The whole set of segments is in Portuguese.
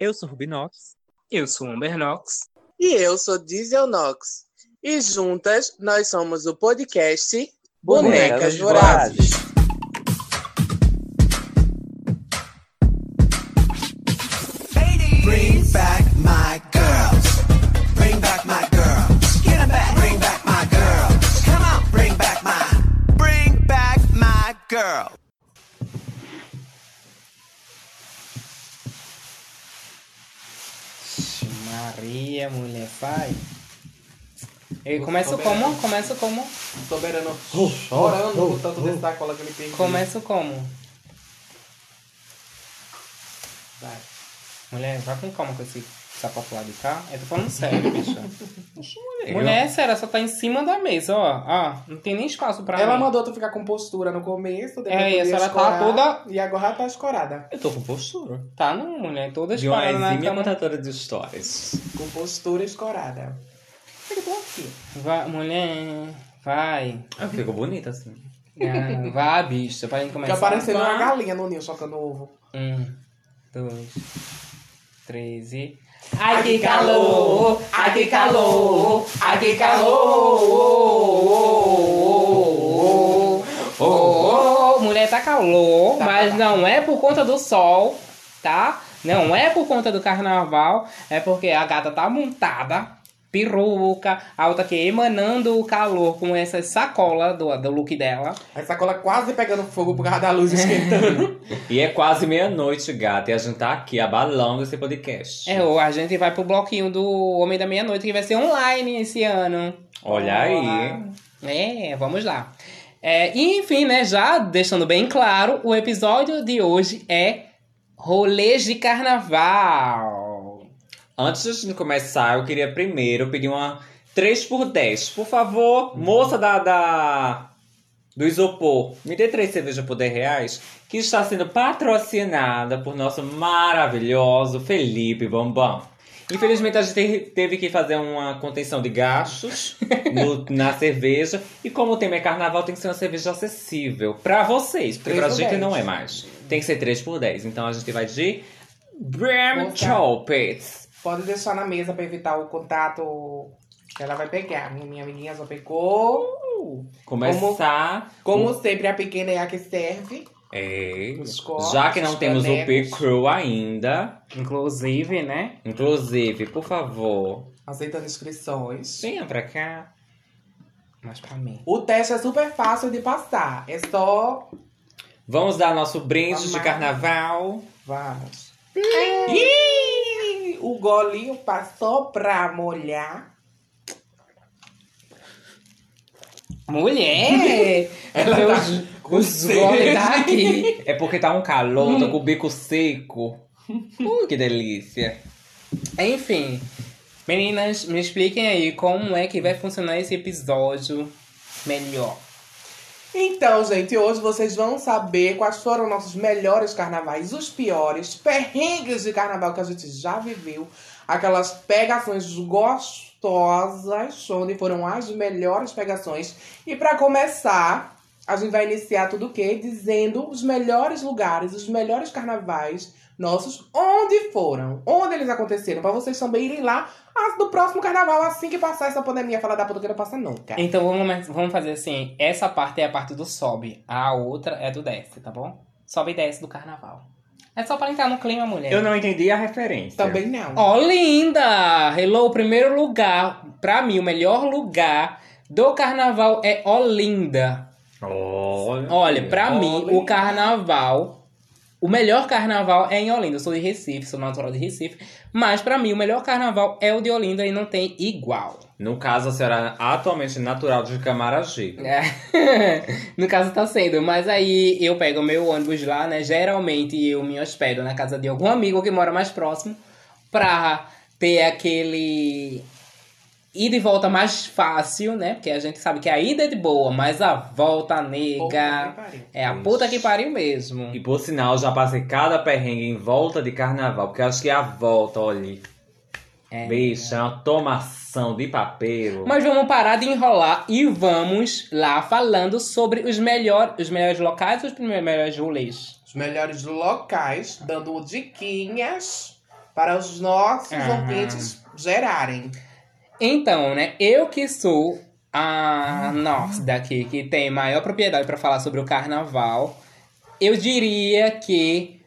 Eu sou Rubinox. Eu sou Amber Knox. E eu sou Diesel Nox. E juntas nós somos o podcast Bonecas, Bonecas Vorazes. Maria, mulher, vai. E começa como? Começa como? Soberano chorando com tanto de sacola que ele perdeu. Começa como? Vai. Mulher, vai com calma com esse sapato lá de cá. Eu tô falando sério, bicha. Mulher, sério, só tá em cima da mesa, ó. Ó, não tem nem espaço pra Ela mim. mandou tu ficar com postura no começo, depois É, tu e a ia senhora tá toda- E agora ela tá escorada. Eu tô com postura. Tá não, mulher, toda De uma esparada na exímia cama. contadora de histórias. Com postura escorada. Eu tô aqui. Vai, mulher, vai. Ah, ficou bonita assim. Ah, vai, bicha, pra gente começar. Fica parecendo uma galinha no ninho socando ovo. Um, dois, três e. Ai que calor! Ai que calor! Ai que calor! Oh, oh, oh. Mulher, tá calor, Tá, mas tá. não é por conta do sol, tá? Não é por conta do carnaval, é porque a gata tá montada, peruca, a outra aqui emanando o calor com essa sacola do, do look dela. A sacola quase pegando fogo por causa da luz esquentando. E é quase meia-noite, gata, e a gente tá aqui abalando esse podcast. É, ou a gente vai pro bloquinho do Homem da Meia-Noite, que vai ser online esse ano. Olha aí. É, vamos lá. É, e enfim, né, já deixando bem claro, o episódio de hoje é Rolês de Carnaval. Antes de a gente começar, eu queria primeiro pedir uma 3 por 10. Por favor, moça da, da do isopor, me dê três cervejas por 10 reais, que está sendo patrocinada por nosso maravilhoso Felipe Bambam. Infelizmente a gente te- teve que fazer uma contenção de gastos no- na cerveja. E como o tema é carnaval, tem que ser uma cerveja acessível pra vocês. Porque pra gente 10. não é mais. Tem que ser 3 por 10. Então a gente vai de Bram Moça. Pode deixar na mesa pra evitar o contato que ela vai pegar. Minha, minha amiguinha já pegou. Começar. Como sempre, a pequena é a que serve. É, copos, já que não os temos o. P-Crew ainda, Inclusive, né? inclusive, por favor, Aceitando inscrições. venha pra cá. Mas pra mim. O teste é super fácil de passar. É só. Vamos dar nosso brinde de carnaval. Vamos. O golinho passou pra molhar. Mulher! Ela Seus- tá os sede. goles tá aqui. É porque tá um calor, tô com o bico seco. Que delícia. Enfim, meninas, me expliquem aí como é que vai funcionar esse episódio melhor. Então, gente, hoje vocês vão saber quais foram nossos melhores carnavais, os piores, perrengues de carnaval que a gente já viveu, aquelas pegações gostosas, onde foram as melhores pegações. E pra começar, a gente vai iniciar tudo o quê? Dizendo os melhores lugares, os melhores carnavais nossos, onde foram, onde eles aconteceram, pra vocês também irem lá no próximo carnaval, assim que passar essa pandemia, falar da puta que não passa nunca. Então vamos, vamos fazer assim: essa parte é a parte do sobe, a outra é do desce, tá bom? Sobe e desce do carnaval. É só pra entrar no clima, mulher. Eu não entendi a referência. Também não. Ó, linda! Hello, o primeiro lugar, pra mim, o melhor lugar do carnaval é Olinda. Olha, Olha, pra mim, Olinda. o carnaval. O melhor carnaval é em Olinda. Eu sou de Recife, sou natural de Recife. Mas pra mim, o melhor carnaval é o de Olinda e não tem igual. No caso, a senhora atualmente natural de Camaragibe. É. no caso tá sendo, mas aí eu pego o meu ônibus lá, né? Geralmente eu me hospedo na casa de algum amigo que mora mais próximo pra ter aquele ida e volta mais fácil, né? Porque a gente sabe que a ida é de boa, mas a volta Puta que nega pariu. é a puta que pariu mesmo. E por sinal, já passei cada perrengue em volta de carnaval, porque acho que é a volta, olha. É. Bicha, é uma tomação de papel. Mas vamos parar de enrolar e vamos lá falando sobre os, melhor, os melhores locais e os melhores rolês. Os melhores locais, dando diquinhas para os nossos Aham. ouvintes gerarem. Então, né, eu que sou a nossa daqui, que tem maior propriedade para falar sobre o carnaval, eu diria que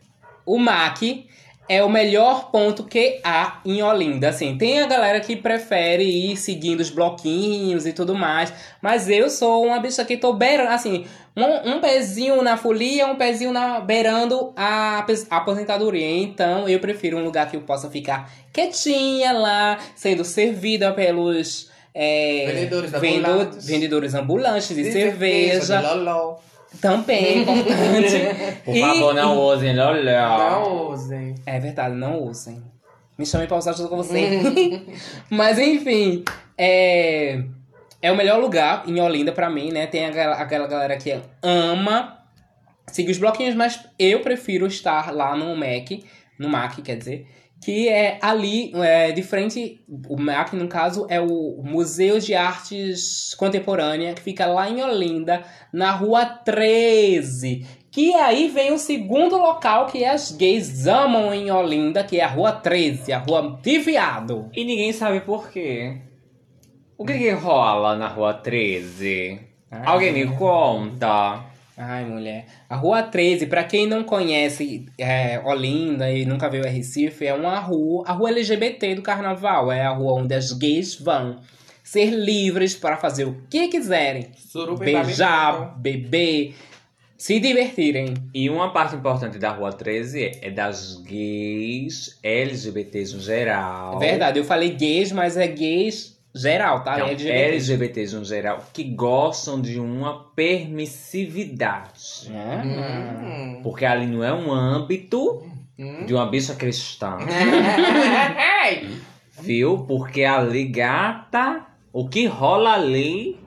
o MAC é o melhor ponto que há em Olinda. Assim, tem a galera que prefere ir seguindo os bloquinhos e tudo mais, mas eu sou uma bicha que tô beirando, assim, um, um pezinho na folia, um pezinho na, beirando a a aposentadoria. Então, eu prefiro um lugar que eu possa ficar quietinha lá, sendo servida pelos é, Vendedores vendo- ambulantes. vendedores ambulantes de, De cerveja. de loló. Também é importante. Por E- favor, não usem loló. Não usem. É verdade, não usem. Me chamem pra usar junto com você. Mas enfim, é, é o melhor lugar em Olinda pra mim, né? Tem aquela, aquela galera que ama seguir os bloquinhos, mas eu prefiro estar lá no MEC, no MAC, quer dizer, que é ali, é, de frente, o MAC, no caso, é o Museu de Artes Contemporânea, que fica lá em Olinda, na Rua 13. Que aí vem o segundo local que as gays amam em Olinda, que é a Rua 13, a Rua de Viado. E ninguém sabe por quê. O que que rola na rua 13? Ai, Alguém me conta. Ai, mulher. A Rua 13, pra quem não conhece é, Olinda e nunca veio a Recife, é uma rua, a rua LGBT do carnaval. É a rua onde as gays vão ser livres para fazer o que quiserem. Suruba Beijar, beber, se divertirem. E uma parte importante da rua 13 é das gays, LGBTs no geral. É verdade, eu falei gays, mas é gays geral, tá? Então, LGBT. LGBTs no geral que gostam de uma permissividade. Ah. Hum. Porque ali não é um âmbito Hum. de uma bicha cristã. Viu? Porque ali, gata, o que rola ali.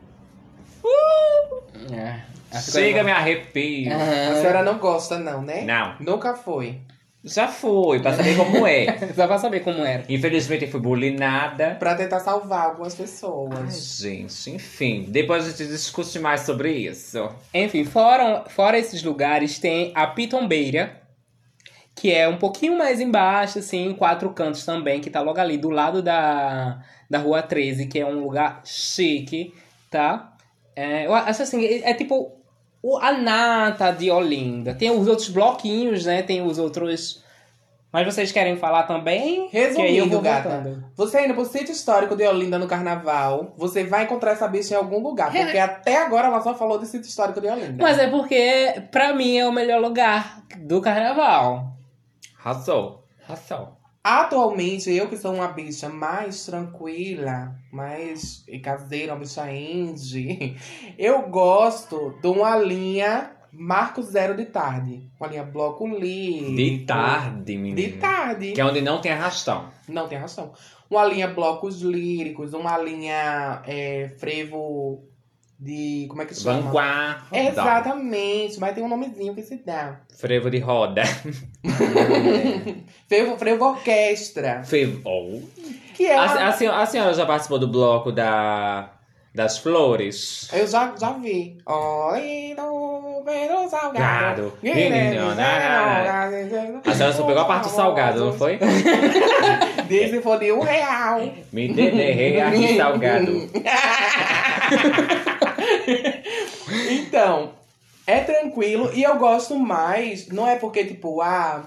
É. Essa Chega, me arrepio. a senhora não gosta, não, né? Não. Nunca foi. Já foi, pra saber como é. Só pra saber como era. Infelizmente eu fui bulinada. Pra tentar salvar algumas Ai, pessoas. gente, enfim. Depois a gente discute mais sobre isso. Enfim, fora, fora esses lugares, tem a Pitombeira, que é um pouquinho mais embaixo, assim, em quatro cantos também, que tá logo ali do lado da, da Rua 13, que é um lugar chique, tá? É, eu acho assim, é, é tipo o, a nata de Olinda. Tem os outros bloquinhos, né? Tem os outros. Mas vocês querem falar também? Resumindo, gata. voltando. Você indo pro sítio histórico de Olinda no carnaval, você vai encontrar essa bicha em algum lugar. É. Porque até agora ela só falou de sítio histórico de Olinda. Mas é porque, pra mim, é o melhor lugar do carnaval. Razão. Razão. Atualmente, eu que sou uma bicha mais tranquila, mais caseira, uma bicha indie, eu gosto de uma linha Marco Zero de tarde. Uma linha bloco livre. De tarde, menina. De tarde. Que é onde não tem arrastão. Não tem razão. Uma linha blocos líricos, uma linha é, frevo de. Como é que se chama? Vanguarda. Exatamente, mas tem um nomezinho que se dá. Frevo de roda. Frevo, frevo orquestra. Frevo. Oh. Que é A, uma... a senhora, a senhora já participou do bloco da, das flores? Eu já, já vi. Oi, no Pedro Salgado. Gado. A senhora só pegou a parte do salgado, não foi? Disse for de um real. Me derrei aqui salgado. Então, é tranquilo e eu gosto mais. Não é porque, tipo, ah.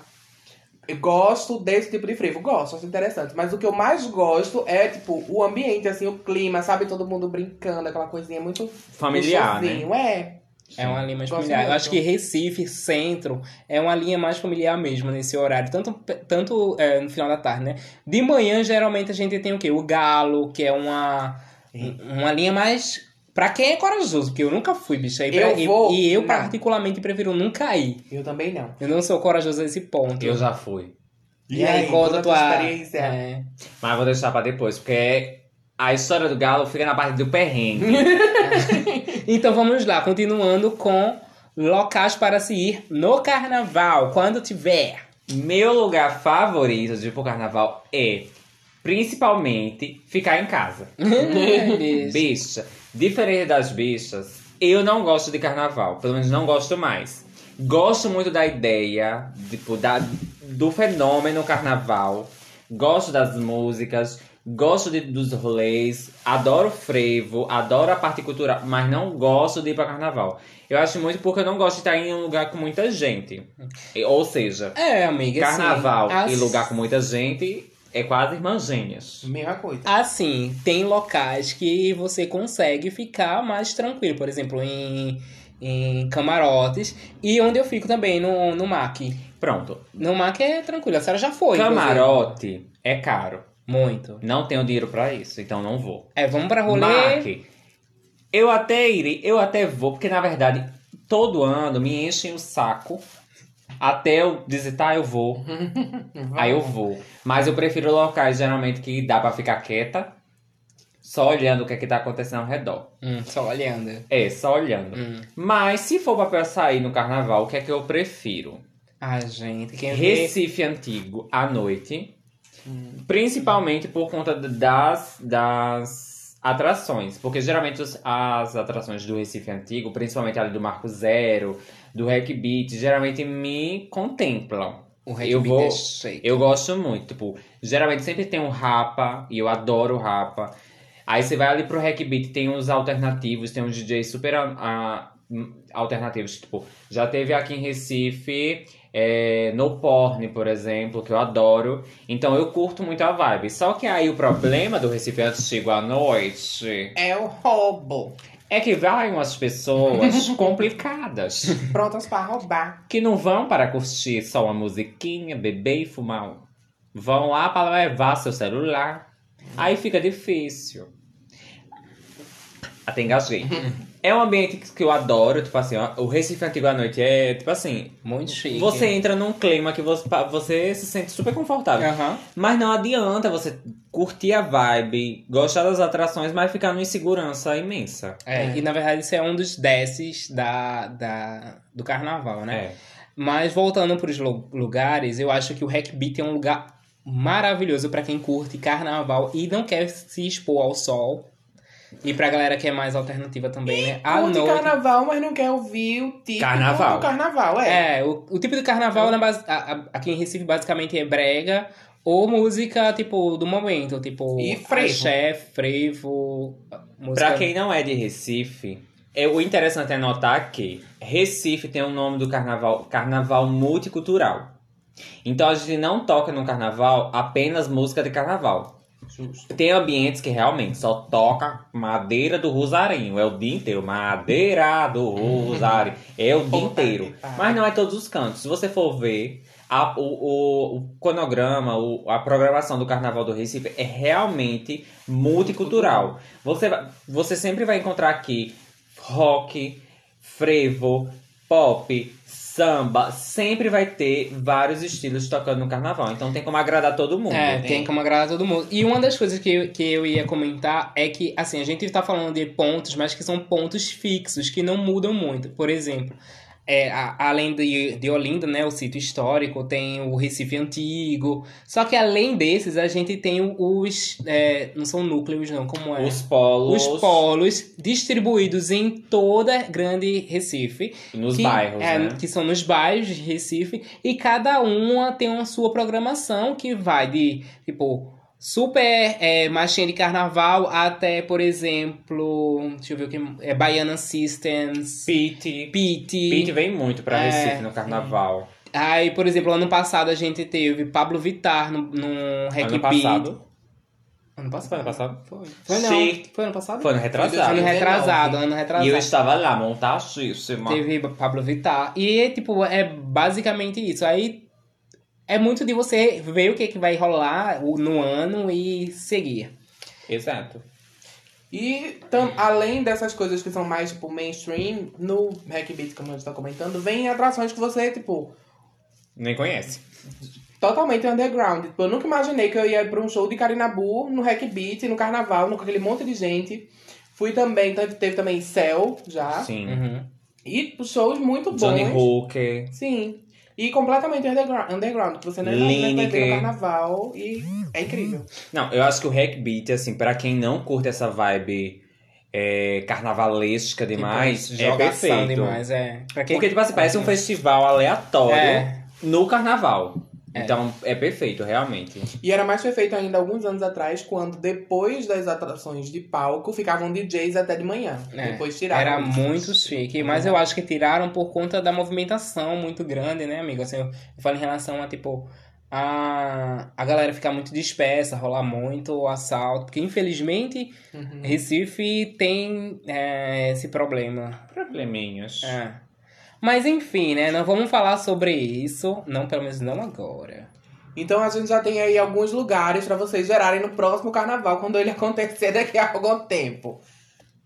Eu gosto desse tipo de frevo. Gosto, acho interessante. Mas o que eu mais gosto é, tipo, o ambiente, assim, o clima, sabe? Todo mundo brincando, aquela coisinha muito Familiar, né? É. É uma linha mais Gosto familiar. Eu acho que Recife, centro, é uma linha mais familiar mesmo nesse horário. Tanto, tanto é, no final da tarde, né? De manhã, geralmente, a gente tem o quê? O galo, que é uma, uma linha mais... Pra quem é corajoso, porque eu nunca fui, bicho. E, pra- Eu e- vou- e eu, não. particularmente, prefiro nunca ir. Eu também não. Eu não sou corajoso nesse ponto. Eu já fui. E aí, conta a tua tua experiência? É. Mas vou deixar pra depois, porque a história do galo fica na parte do perrengue. Então vamos lá, continuando com locais para se ir no carnaval, quando tiver. Meu lugar favorito de ir pro carnaval é, principalmente, ficar em casa. Beijo. Bicha, diferente das bichas, eu não gosto de carnaval. Pelo menos não gosto mais. Gosto muito da ideia, tipo, da, do fenômeno carnaval. gosto das músicas, gosto de- dos rolês, adoro frevo, adoro a parte cultural, mas não gosto de ir pra carnaval. Eu acho muito porque eu não gosto de estar em um lugar com muita gente. Ou seja, É, amiga. assim, carnaval as- e lugar com muita gente é quase irmãs gêmeas. Mesma coisa. Assim, tem locais que você consegue ficar mais tranquilo. Por exemplo, em, em camarotes. E onde eu fico também, no, no MAC. Pronto. No MAC é tranquilo, a senhora já foi. Camarote é caro. inclusive. Muito. Não tenho dinheiro pra isso, então não vou. É, vamos pra rolê. Mac, eu até irei, eu até vou, porque na verdade, todo ano me enchem o saco. Até eu dizer, tá, eu vou. Aí eu vou. Mas eu prefiro locais, geralmente, que dá pra ficar quieta. Só olhando o que é que tá acontecendo ao redor. Hum, só olhando. É, só olhando. Hum. Mas se for pra sair no carnaval, o que é que eu prefiro? Ai, gente, quem vê... Recife Antigo à noite. Principalmente por conta das, das atrações. Porque geralmente os- as atrações do Recife Antigo, principalmente ali do Marco Zero, do Hack Beat, geralmente me contemplam. O Red eu Beat vou- é shake. Eu gosto muito. Tipo, geralmente sempre tem um rapa, e eu adoro o rapa. Aí você vai ali pro Hack Beat, tem uns alternativos, tem uns DJs super hum, alternativos. Tipo, já teve aqui em Recife, é, No Porn, por exemplo, que eu adoro. Então eu curto muito a vibe. Só que aí o problema do Recife Antigo à noite É o roubo. é que vai umas pessoas complicadas. Prontas pra roubar. que não vão para curtir só uma musiquinha, beber e fumar. um. Vão lá para levar seu celular. Aí fica difícil. Até engasguei. É um ambiente que eu adoro, tipo assim, ó, o Recife Antigo à Noite é, tipo assim, Muito chique. você entra num clima que você, você se sente super confortável. Aham. Mas não adianta você curtir a vibe, gostar das atrações, mas ficar numa insegurança imensa. É, E na verdade isso é um dos desses da, da, do carnaval, né? É. Mas voltando para os lugares, eu acho que o Hack Beat é um lugar maravilhoso para quem curte carnaval e não quer se expor ao sol. E pra galera que é mais alternativa também, né? À Curte noite. carnaval, mas não quer ouvir o tipo Carnaval. do carnaval, é. É, o, o tipo de carnaval na base, a- a- aqui em Recife basicamente é brega ou música, tipo, do momento. Tipo, E frevo. axé, frevo, música... Pra quem não é de Recife, é, o interessante é notar que Recife tem o nome do carnaval, carnaval multicultural. Então a gente não toca no carnaval apenas música de carnaval. Tem ambientes que realmente só toca madeira do rosarinho. É o dia inteiro. Madeira do rosário. É o dia inteiro. Mas não é todos os cantos. Se você for ver, a- o, o, o cronograma, o- a programação do Carnaval do Recife é realmente multicultural. Você, você sempre vai encontrar aqui rock, frevo, pop, samba. Sempre vai ter vários estilos tocando no Carnaval. Então tem como agradar todo mundo. É, tem como agradar todo mundo. E uma das coisas que eu, que eu ia comentar é que, assim, a gente tá falando de pontos, mas que são pontos fixos, que não mudam muito. Por exemplo, é, a- além de, de Olinda, né, o sítio histórico, tem o Recife Antigo. Só que além desses, a gente tem os... é, não são núcleos, não, como é? Os polos. Os polos distribuídos em toda grande Recife. Nos que, bairros, é, né? Que são nos bairros de Recife. E cada uma tem uma sua programação que vai de, tipo, super é, marchinha de carnaval até, por exemplo, deixa eu ver o que. É Baiana Systems, Pete. Pete. Pete vem muito pra É. Recife no Carnaval. Aí, por exemplo, ano passado a gente teve Pablo Vittar no, no Hack ano Beat. passado. Ano passado? Foi ano passado? Foi. Foi não. Sim. Foi ano passado? Foi ano Ano retrasado. retrasado, ano E retrasado. eu estava lá, montadíssima. Teve Pablo Vittar. E, tipo, é basicamente isso. Aí é muito de você ver o que, que vai rolar no ano e seguir. Exato. E tam- além dessas coisas que são mais, tipo, mainstream, no Hack Beat, como a gente tá comentando, vem atrações que você, tipo, Nem conhece. totalmente underground. Tipo, eu nunca imaginei que eu ia pra um show de Carinabu, no Hack Beat, no carnaval, com aquele monte de gente. Fui também, teve, teve também Cell, já. Sim. Uhum. E shows muito bons. Johnny Hooker. Sim. E completamente underground, underground que você não vai ter no carnaval. E é incrível. Não, eu acho que o Hack Beat, assim, pra quem não curte essa vibe é, carnavalesca demais, Tipo, é perfeito. demais, é. Quem... Porque, tipo assim, parece um festival aleatório É. no carnaval. Então é perfeito, realmente. E era mais perfeito ainda alguns anos atrás, quando depois das atrações de palco, ficavam DJs até de manhã. É, Depois tiraram. Era muito chique, mas eu acho que tiraram por conta da movimentação muito grande, né, amigo? Assim, eu, eu falo em relação a, tipo, a, a galera ficar muito dispersa, rolar muito assalto, porque infelizmente Uhum. Recife tem é, esse problema. Probleminhas. É. Mas enfim, né, não vamos falar sobre isso, não, pelo menos não agora. Então a gente já tem aí alguns lugares pra vocês gerarem no próximo carnaval, quando ele acontecer daqui a algum tempo.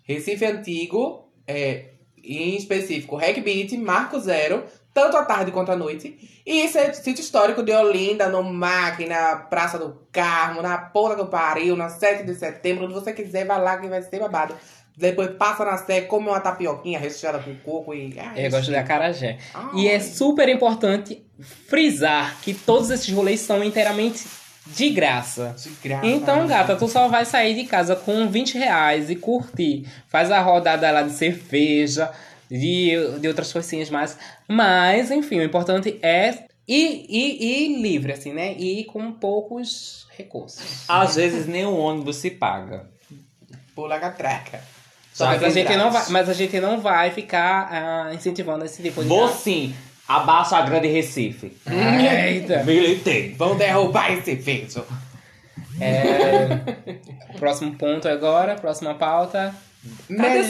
Recife Antigo, é, em específico, Reg Beat, Marco Zero, tanto à tarde quanto à noite. E esse sítio histórico de Olinda, no MAC, na Praça do Carmo, na Porta do Pariu, na 7 de setembro, onde você quiser, vai lá que vai ser babado. Depois passa na Sé, come uma tapioquinha recheada com coco e. Ai, Eu gosto da acarajé. Ai. E é super importante frisar que todos esses rolês são inteiramente de graça. De graça. Então, gata, tu só vai sair de casa com 20 reais e curtir. Faz a rodada lá de cerveja, de, de outras coisinhas mais. Mas, enfim, o importante é ir, ir, ir livre, assim, né? E ir com poucos recursos. Às vezes nem o ônibus se paga. Pula a catraca. Já Mas a, gente não vai, mas a gente não vai ficar ah, incentivando esse tipo de... Vou sim. Abaixa a grande Recife. Eita! Militei. Vão derrubar esse vídeo. É, próximo ponto agora, próxima pauta. Melhores.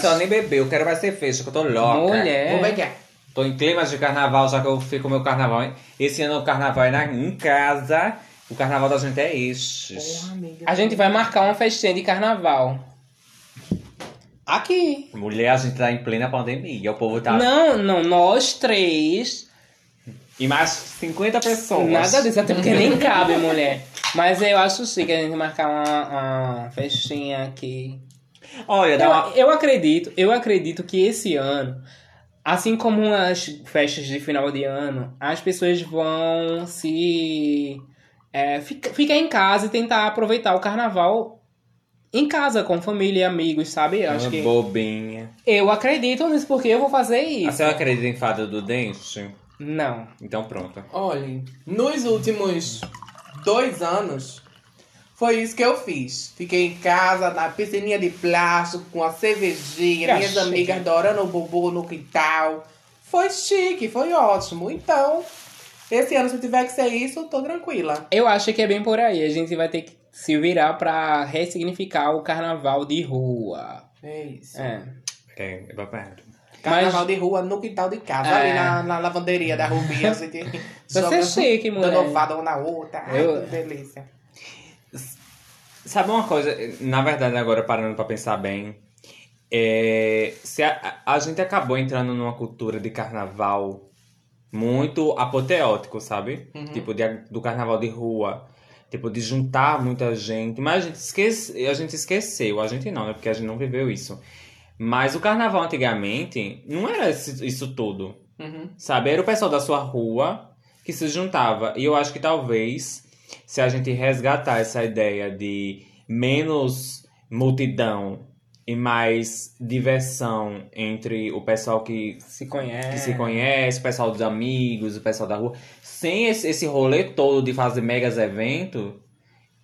Senhora nem bebeu. Eu quero mais cerveja, que eu tô louca. Mulher. Como é que é? Tô em climas de carnaval, já que eu fico meu carnaval. hein? Esse ano o carnaval é na, em casa. O carnaval da gente é amiga. A gente vai marcar uma festinha de carnaval. Aqui. Mulher, a gente tá em plena pandemia. O povo tá. Não, não, nós três. E mais 50 pessoas. Nada disso, até porque nem cabe, mulher. Mas eu acho chique a gente marcar uma, uma festinha aqui. Olha, dá Eu, uma. eu acredito, eu acredito que esse ano, assim como as festas de final de ano, as pessoas vão se é, fica- ficar em casa e tentar aproveitar o carnaval em casa, com família e amigos, sabe? Eu acho Uma que bobinha. eu acredito nisso porque eu vou fazer A isso. senhora acredita em fada do dente? Não. Então pronto. Olhem, nos últimos dois anos, foi isso que eu fiz. Fiquei em casa, na piscininha de plástico, com a cervejinha, Que minhas chique. amigas adorando o bobo no quintal. Foi chique, foi ótimo. Então, esse ano, se tiver que ser isso, eu tô tranquila. Eu acho que é bem por aí. A gente vai ter que se virar pra ressignificar o carnaval de rua. É isso. É. É, vai perto. Carnaval de rua no quintal de casa, É. ali na, na lavanderia da Rubi, a gente Você é chique, mulher. Dando fada uma na outra. Ai, Eu- que delícia. Sabe uma coisa? Na verdade, agora parando pra pensar bem, é, se a, a gente acabou entrando numa cultura de carnaval muito apoteótico, sabe? Tipo, de- do carnaval de rua. Tipo, de juntar muita gente. Mas a gente, esquece, a gente esqueceu. A gente não, né? Porque a gente não viveu isso. Mas o carnaval antigamente não era isso tudo. Uhum. Sabe? Era o pessoal da sua rua que se juntava. E eu acho que talvez, se a gente resgatar essa ideia de menos multidão e mais diversão entre o pessoal que, Se conhece. que se conhece, o pessoal dos amigos, o pessoal da rua, sem esse, esse rolê todo de fazer megas eventos,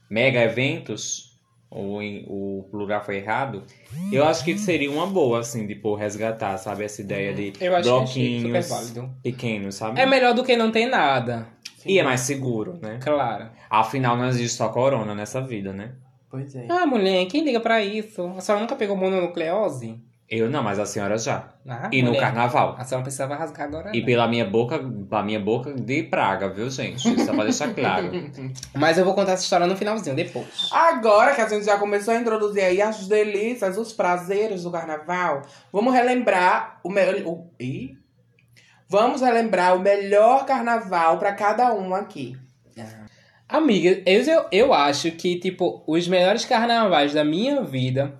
mega eventos, ou em- o lugar foi errado, eu acho que seria uma boa, assim, de pô, resgatar, sabe? Essa ideia de Eu acho é bloquinhos válido. pequenos, sabe? É melhor do que não ter nada. E é mais seguro, né? Claro. Afinal, não existe só corona nessa vida, né? Pois é. Ah, mulher, quem liga pra isso? A senhora nunca pegou mononucleose? Eu não, mas a senhora já. Ah, e no mulher, carnaval. A senhora precisava rasgar agora. E não. pela minha boca, pela minha boca de praga, viu, gente? Só pra deixar claro. Mas eu vou contar essa história no finalzinho, depois. Agora que a gente já começou a introduzir aí as delícias, os prazeres do carnaval, vamos relembrar o melhor. Vamos relembrar o melhor carnaval pra cada um aqui. Amiga, eu, eu, acho que, tipo, os melhores carnavais da minha vida.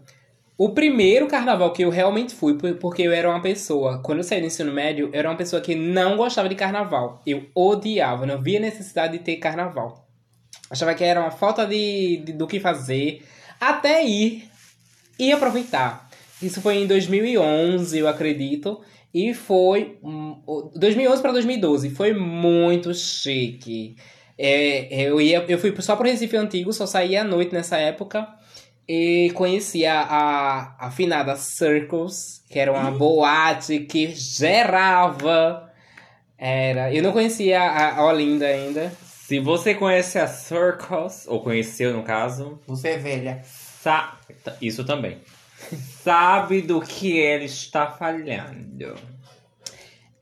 O primeiro carnaval que eu realmente fui, por- porque eu era uma pessoa, quando eu saí do ensino médio, eu era uma pessoa que não gostava de carnaval. Eu odiava, não via necessidade de ter carnaval. Achava que era uma falta de, de- do que fazer, até ir e aproveitar. Isso foi em 2011, eu acredito. E foi. hum, o- 2011 para 2012. Foi muito chique. É, eu, ia, eu fui só pro Recife Antigo, só saía à noite nessa época. E conhecia a, a finada Circles, que era uma boate que gerava. Era. Eu não conhecia a, a Olinda ainda. Se você conhece a Circles, ou conheceu no caso, Você é velha. sa isso também. Sabe do que ele está falhando.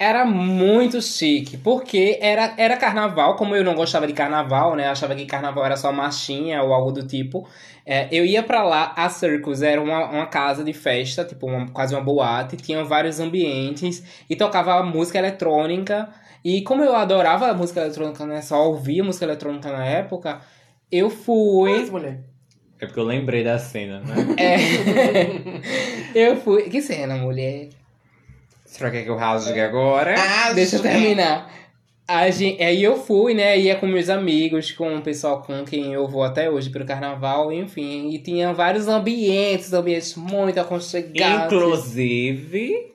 Era muito chique, porque era, era carnaval, como eu não gostava de carnaval, né? Achava que carnaval era só marchinha ou algo do tipo. É, eu ia pra lá, a Circus era uma, uma casa de festa, tipo, uma- quase uma boate, tinha vários ambientes e tocava música eletrônica. E como eu adorava a música eletrônica, né? Só ouvia música eletrônica na época, eu fui. Mas, mulher. É porque eu lembrei da cena, né? É. eu fui. Que cena, mulher? Será que é que eu rasgue agora? Ah, Deixa eu terminar. A gente, aí eu fui, né? Ia com meus amigos, com o pessoal com quem eu vou até hoje pro carnaval, enfim. E tinha vários ambientes, ambientes muito aconchegados. Inclusive.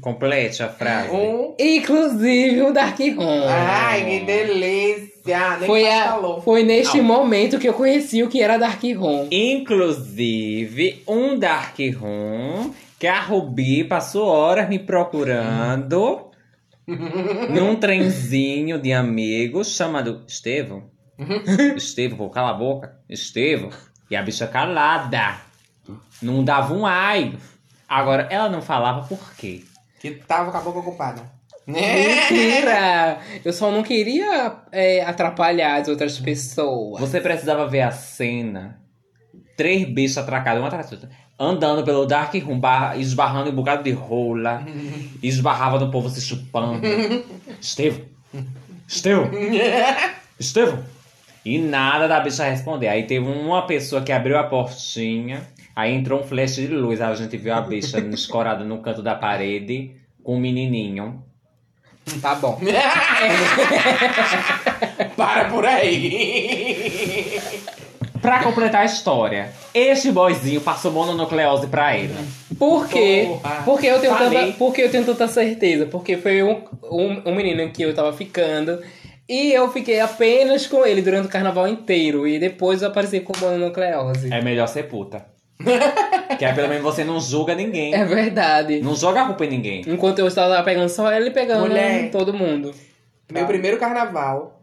Complete a frase. Um. Inclusive o Dark Room. Ai, que delícia. Nem foi, a, foi neste momento que eu conheci o que era Dark Room. Inclusive, um Dark Room que a Rubi passou horas me procurando num trenzinho de amigos chamado Estevão. Estevão, pô, cala a boca. Estevão. E a bicha calada. Não dava um ai. Agora, ela não falava por quê. Que tava com a boca ocupada. Mentira! Eu só não queria é, atrapalhar as outras pessoas. Você precisava ver a cena. Três bichos atracados, uma atrás da outra. Andando pelo Dark Room, barra- esbarrando em um bocado de rola. esbarrava no povo se chupando. Estevão. Estevão. Estevão. E nada da bicha responder. Aí teve uma pessoa que abriu a portinha. Aí entrou um flash de luz. Aí a gente viu a bicha escorada no canto da parede. Com um menininho. Tá bom. Para por aí. Pra completar a história, este boyzinho passou mononucleose pra ele. Por quê? Porra. Porque eu tenho Falei. tanta, porque eu tenho tanta certeza. Porque foi um, um, um menino que eu tava ficando. E eu fiquei apenas com ele durante o carnaval inteiro. E depois eu apareci com mononucleose. É melhor ser puta. que aí pelo menos você não julga ninguém. É verdade. Não joga a culpa em ninguém. Enquanto eu estava pegando só ele pegando Mulher. todo mundo. Meu primeiro carnaval,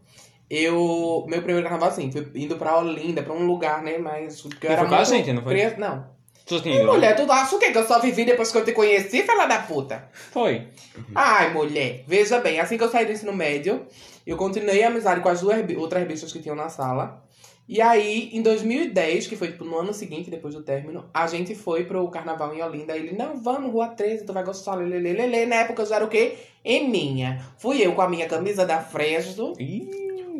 eu. Meu primeiro carnaval, assim, foi indo pra Olinda, pra um lugar, né? Mas. Porque eu E era foi com a muito gente, não foi? criança- Não. Tu tinha ido? Mulher, tu acha o quê? Que eu só vivi depois que eu te conheci, fala da puta? Foi. Ai, mulher, veja bem, assim que eu saí do ensino médio, eu continuei a amizade com as duas bi- outras bichas que tinham na sala. E aí, em 2010, que foi tipo no ano seguinte, depois do término, a gente foi pro carnaval em Olinda. Ele, não, vamos, Rua 13, tu vai gostar, lelê. Na época eu já era o quê? Eminha. Fui eu com a minha camisa da Fresno, Ih,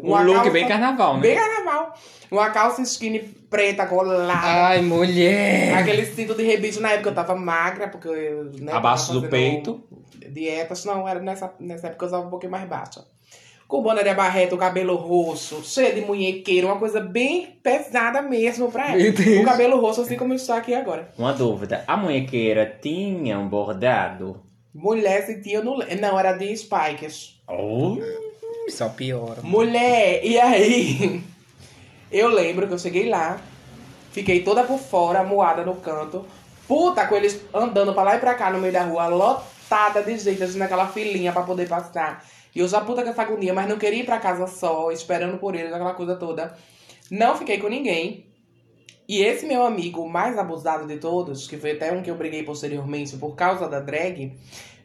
um look calça- bem carnaval, né? bem carnaval. Uma calça skinny preta colada. Ai, mulher! Aquele cinto de rebite na época eu tava magra, porque eu. Né, Abaixo do peito. Dietas, não, era nessa, nessa época eu usava um pouquinho mais baixa. Com boné de barreta, o cabelo roxo, cheio de munhequeiro, uma coisa bem pesada mesmo pra ela. O cabelo roxo, assim como está aqui agora. Uma dúvida. A munhequeira tinha um bordado? Mulher sentia no. Não, era de spikes. Oh, Só piora. Mulher, e aí? Eu lembro que eu cheguei lá, fiquei toda por fora, moada no canto, puta, com eles andando pra lá e pra cá no meio da rua, lotada de gente, assim, naquela filinha pra poder passar. E eu já puta com essa agonia, mas não queria ir pra casa só, esperando por eles, aquela coisa toda. Não fiquei com ninguém. E esse meu amigo, o mais abusado de todos, que foi até um que eu briguei posteriormente por causa da drag,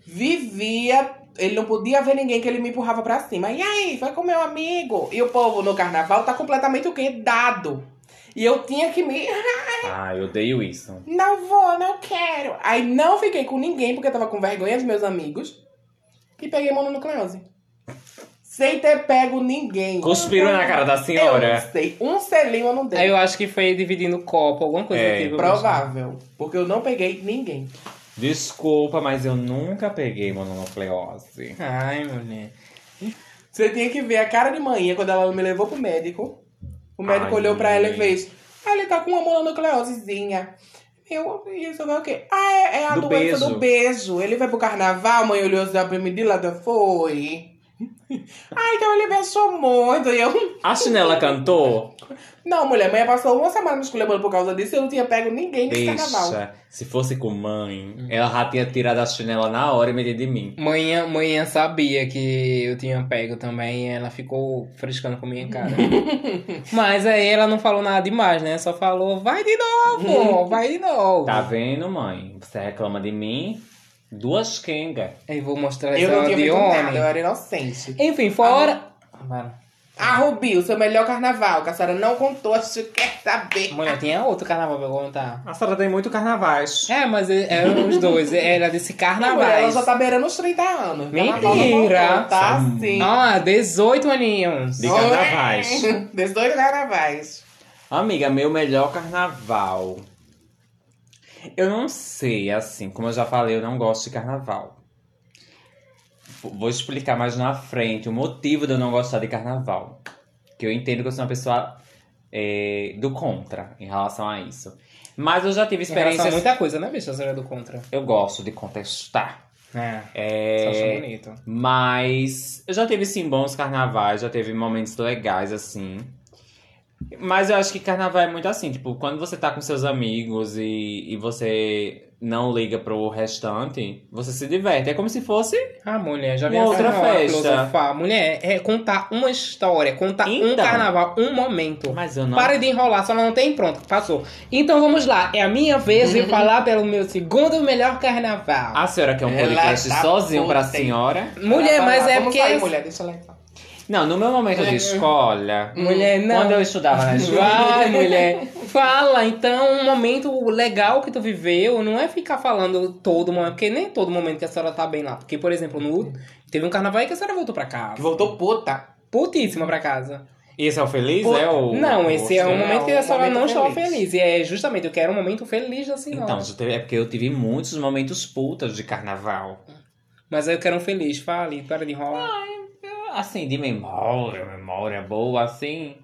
vivia. Ele não podia ver ninguém que ele me empurrava pra cima. E aí, foi com meu amigo. E o povo no carnaval tá completamente o quê? Dado. E eu tinha que me. ah, eu odeio isso. Não vou, não quero. Aí não fiquei com ninguém porque eu tava com vergonha dos meus amigos. E peguei mononucleose. Sem ter pego ninguém. Cuspiram na cara da Eu senhora. não sei. Um selinho eu não dei. Aí eu acho que foi dividindo copo, alguma coisa É, tipo. Provável. Porque eu não peguei ninguém. Desculpa, mas eu nunca peguei mononucleose. Ai, mulher. Você tinha que ver a cara de manhã quando ela me levou pro médico. O médico Ai, olhou pra ela e fez: Ah, ele tá com uma mononucleosezinha. Eu, isso vai o quê? Ah, é, é a Do doença beijo. do beijo. Ele foi pro carnaval, mãe olhou assim pra mim de foi. Ah, então ele beijou muito. E eu, A chinela cantou? não, mulher, mãe passou uma semana me esculhambando por causa disso e eu não tinha pego ninguém nesse carnaval. Deixa. Se fosse com mãe, ela já tinha tirado a chinela na hora e metido de mim. Manhã, manhã sabia que eu tinha pego também e ela ficou frescando com a minha cara. Mas aí ela não falou nada demais, né? Só falou, vai de novo, vai de novo. Tá vendo, mãe? Você reclama de mim? Duas quengas. Aí vou mostrar Eu essa não tinha de feito nada, eu homem. era inocente. Enfim, fora... Vai. Ah, Rubi, o seu melhor carnaval, que a senhora não contou, se você quer saber. Mulher, tinha outro carnaval pra contar. A senhora tem muito carnavais. É, mas é- eram os dois. Ela disse Mulher, ela carnavais. já tá beirando os 30 anos. Mentira. Carnaval não contou, Tá São- sim. Ah, 18 aninhos. De carnavais. Desde dois carnavais. Amiga, meu melhor carnaval. Eu não sei, assim, como eu já falei, eu não gosto de carnaval. Vou explicar mais na frente o motivo de eu não gostar de carnaval. Que eu entendo que eu sou uma pessoa é, do contra em relação a isso. Mas eu já tive Em relação a experiências. muita coisa, né, bicho? Senhora é do contra. Eu gosto de contestar. É. É, bonito. Mas eu já teve sim bons carnavais, já teve momentos legais assim. Mas eu acho que carnaval é muito assim, tipo, quando você tá com seus amigos e, e você não liga pro restante, você se diverte. É como se fosse. Ah, mulher, já vi Uma outra festa. filosofar. Mulher, é contar uma história, contar um Então. carnaval, um momento. Mas eu não. Para de enrolar, só não tem pronto, passou. Então vamos lá, é a minha vez de falar pelo meu segundo melhor carnaval. A senhora quer um podcast tá sozinho pra senhora? mulher, Ela mas é Vamos porque. sair, mulher, deixa ela entrar. Não, no meu momento de escola, Mulher, não. quando eu estudava na escola. Vai, mulher. Fala, então, um momento legal que tu viveu não é ficar falando todo momento, porque nem todo momento que a senhora tá bem lá. Porque, por exemplo, no, teve um carnaval aí que a senhora voltou pra Que casa. voltou puta. Putíssima pra casa. Esse é o feliz? Pô, é o. Não, esse é um momento que a senhora não estava feliz. feliz. E é justamente, eu quero um momento feliz da senhora. Então, é porque eu tive muitos momentos putas de carnaval. Mas aí eu quero um feliz. Fale, para de enrolar. Assim, de memória, memória boa, assim.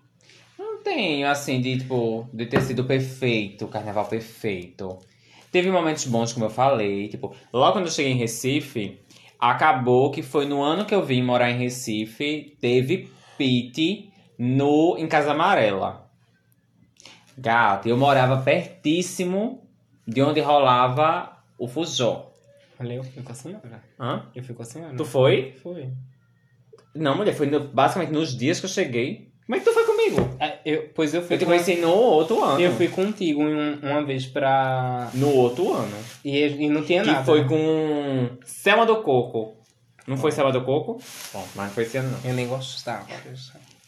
Não tenho, assim, de tipo, de ter sido perfeito, carnaval perfeito. Teve momentos bons, como eu falei. Tipo, logo quando eu cheguei em Recife, acabou que foi no ano que eu vim morar em Recife, teve pit no, em Casa Amarela. Gato, eu morava pertíssimo de onde rolava o Fujó. Olha, eu fui com a senhora. Hã? Eu fui com a senhora. Tu foi? Foi. Não, mulher, foi no, basicamente nos dias que eu cheguei. Como é que tu foi comigo? Ah, eu, pois eu fui. Eu te conheci no outro ano. Eu fui contigo um, uma vez pra. No outro ano. E, e não tinha nada. Que foi né? com. Selma do Coco. Não Bom. foi Selma do Coco? Bom, mas não foi esse ano, não. Eu nem gostava.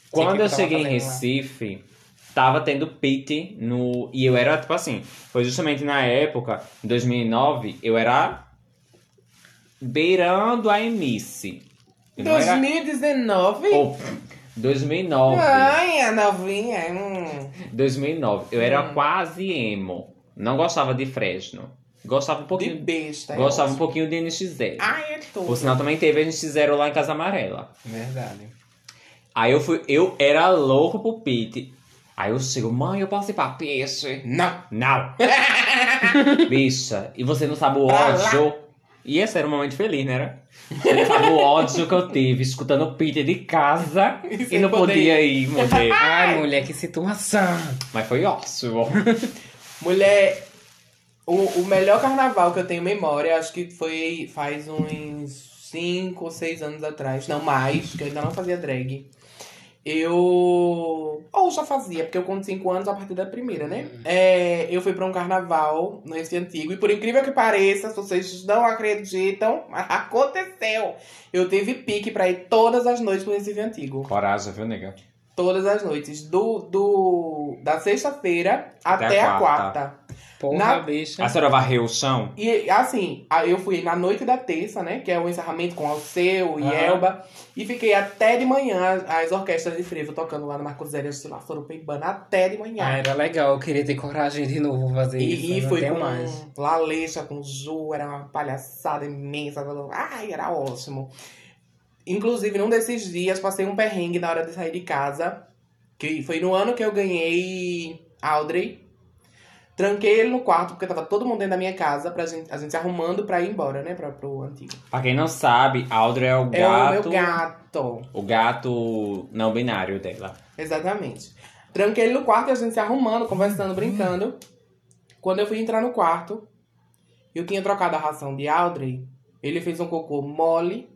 Quando eu, eu cheguei em Recife. Lá tava tendo pit no. E eu era, tipo assim, foi justamente na época, em 2009, eu era beirando a Emice. 2019? Era... 2009. Ai, a novinha. Hum. 2009. Eu era hum. quase emo. Não gostava de Fresno. Gostava um é pouquinho. De besta. Gostava um pouquinho de NX0. Ai, é tudo. Por sinal, também teve NX0 lá em Casa Amarela. Verdade. Aí eu fui. Eu era louco pro Pete. Aí eu chego, mãe, eu posso ir pra peixe? Não. Não. Bicha, e você não sabe o ódio e esse era um momento feliz, né? era? Você não sabe o ódio que eu tive escutando o Peter de casa E e, não poder podia ir, mulher. Ai, mulher, que situação. Mas foi ótimo. Mulher, o, o melhor carnaval que eu tenho memória, acho que foi faz uns 5 ou 6 anos atrás. Não mais, que eu ainda não fazia drag. Eu. Ou já fazia, porque eu conto 5 anos a partir da primeira, né? É, eu fui pra um carnaval no Recife Antigo. E por incrível que pareça, se vocês não acreditam, aconteceu. Eu tive pique pra ir todas as noites pro Recife Antigo. Coragem, viu, nega? Todas as noites. Do, do, da sexta-feira Até até, a a quarta. quarta. Porra, Na- bicha. A senhora varreu o chão? E assim, eu fui na noite da terça, né? Que é o encerramento com Alceu e. Elba. E fiquei até de manhã as, as orquestras de frevo tocando lá no Marcos Zélia, lá, Soropeibana, até de manhã. Ah, era legal, eu queria ter coragem de novo fazer isso. e e não foi com mais. Lalecha, com Ju, era uma palhaçada imensa. Ai, era ótimo. Inclusive, num desses dias, passei um perrengue na hora de sair de casa. Que foi no ano que eu ganhei Audrey. Tranquei ele no quarto, porque tava todo mundo dentro da minha casa, pra gente, a gente se arrumando pra ir embora, né? Pra, pro antigo. Pra quem não sabe, Audrey é o É o gato. meu gato. O gato não binário dela. Exatamente. Tranquei ele no quarto e a gente se arrumando, conversando, brincando. Quando eu fui entrar no quarto, eu tinha trocado a ração de Audrey. Ele fez um cocô mole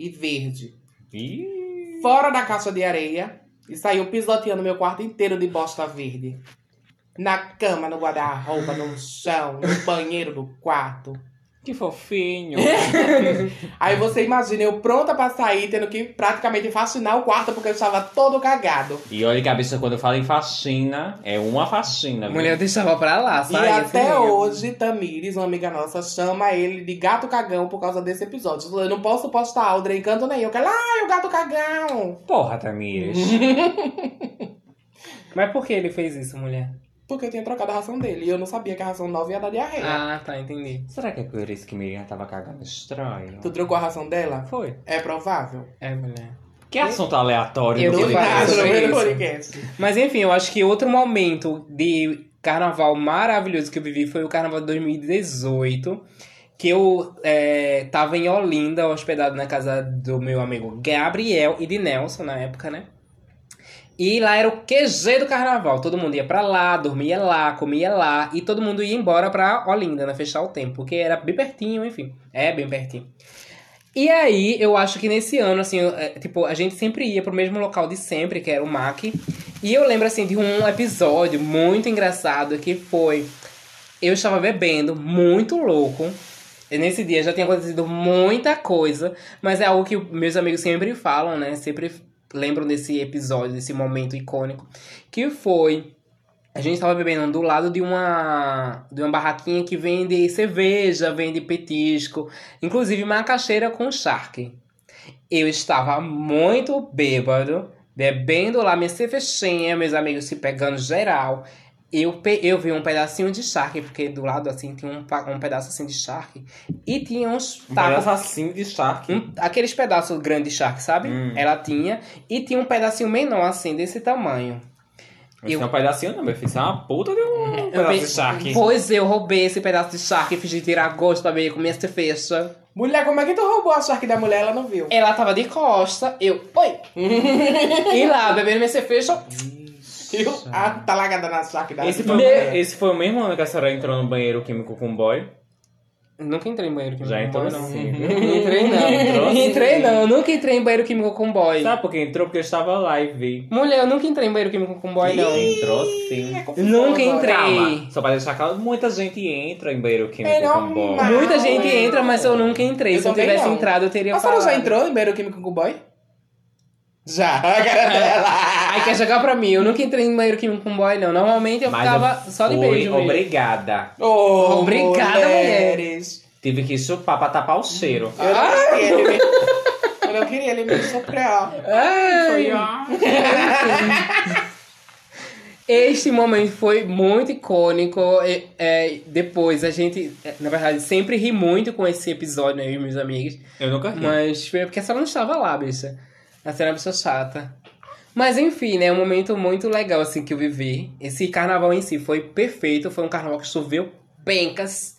e verde. Ih. Fora da caixa de areia. E saiu pisoteando meu quarto inteiro de bosta verde. Na cama, no guarda-roupa, no chão, no banheiro do quarto. Que fofinho. Aí você imagina eu pronta pra sair, tendo que praticamente fascinar o quarto porque eu estava todo cagado. e olha que a bicha, quando eu falo em faxina, é uma faxina. viu? Mulher deixava pra lá, E sabe? até assim mesmo. hoje, Tamires, uma amiga nossa, chama ele de gato cagão por causa desse episódio. Eu não posso postar Audrey em canto nenhum. Que ela, ai, o gato cagão. Porra, Tamires. Mas por que ele fez isso, mulher? Porque eu tinha trocado a ração dele. E eu não sabia que a ração nova ia dar diarreia. Ah, tá, entendi. Será que é por isso que Miriam tava cagando estranho? Tu trocou a ração dela? Foi. É provável. É, mulher. Que assunto aleatório Eu nada, podcast. no podcast. Mas enfim, eu acho que outro momento de carnaval maravilhoso que eu vivi foi o carnaval de 2018. Que eu é, tava em Olinda, hospedado na casa do meu amigo Gabriel e de Nelson na época, né? E lá era o QG do carnaval. Todo mundo ia pra lá, dormia lá, comia lá. E todo mundo ia embora pra Olinda, né? Fechar o tempo. Porque era bem pertinho, enfim. É bem pertinho. E aí, eu acho que nesse ano, assim, é, tipo, a gente sempre ia pro mesmo local de sempre, que era o MAC. E eu lembro, assim, de um episódio muito engraçado que foi... Eu estava bebendo, muito louco. E nesse dia já tinha acontecido muita coisa, mas é algo que meus amigos sempre falam, né? Sempre lembram desse episódio, desse momento icônico. Que foi... A gente estava bebendo do lado de uma, de uma barraquinha que vende cerveja, vende petisco, inclusive macaxeira com charque. Eu estava muito bêbado, bebendo lá minha cervejinha, meus amigos se pegando geral. Eu, pe- eu vi um pedacinho de charque, porque do lado assim tinha um, um pedaço assim de charque. E tinha uns Um tacos pedaço assim de charque. um- aqueles pedaços grandes de charque, sabe? Hum. Ela tinha. E tinha um pedacinho menor, assim, desse tamanho. Isso eu- é um pedacinho não, meu filho. Isso é uma puta de um Eu pedaço pe- de charque. Pois eu roubei esse pedaço de charque e fiz de tirar gosto pra ver com minha cerveja. Mulher, como é que tu roubou a charque da mulher? Ela não viu. Ela tava de costa, eu. Oi! e lá, bebendo minha cerveja. Viu? Ah, tá lagada na da Esse foi, mulher. esse foi o mesmo ano que a senhora entrou no banheiro químico com o boy? Nunca entrei em banheiro químico Já com entrou boy, não. sim, viu? Entrei não. Entrou sim. entrei não, nunca entrei em banheiro químico com boy. Sabe por que entrou? Porque eu estava lá e vi. Mulher, eu nunca entrei em banheiro químico com boy, não. Entrou sim. Nunca entrei. Calma, só pra deixar claro, muita gente entra em banheiro químico É com boy. Muita gente entra, mas eu nunca entrei. Eu Se eu também tivesse não. entrado, eu teria A senhora falado. já entrou em banheiro químico com o boy? Já. A cara dela. Aí quer jogar pra mim. Eu nunca entrei em banheiro químico com boy, não. Normalmente eu Mas ficava eu só de fui beijo mesmo. Obrigada. Oh, Obrigada, mulheres. Tive que chupar pra tapar o cheiro. Eu não queria ele me... Eu não queria ele me soprar. Ai. Este momento foi muito icônico. E, é, depois a gente, é, na verdade, sempre ri muito com esse episódio, né, eu e meus amigos. Eu nunca ri. Mas foi porque a senhora não estava lá, bicha. A senhora é uma pessoa chata. Mas enfim, né? Um momento muito legal, assim, que eu vivi. Esse carnaval em si foi perfeito. Foi um carnaval que choveu pencas.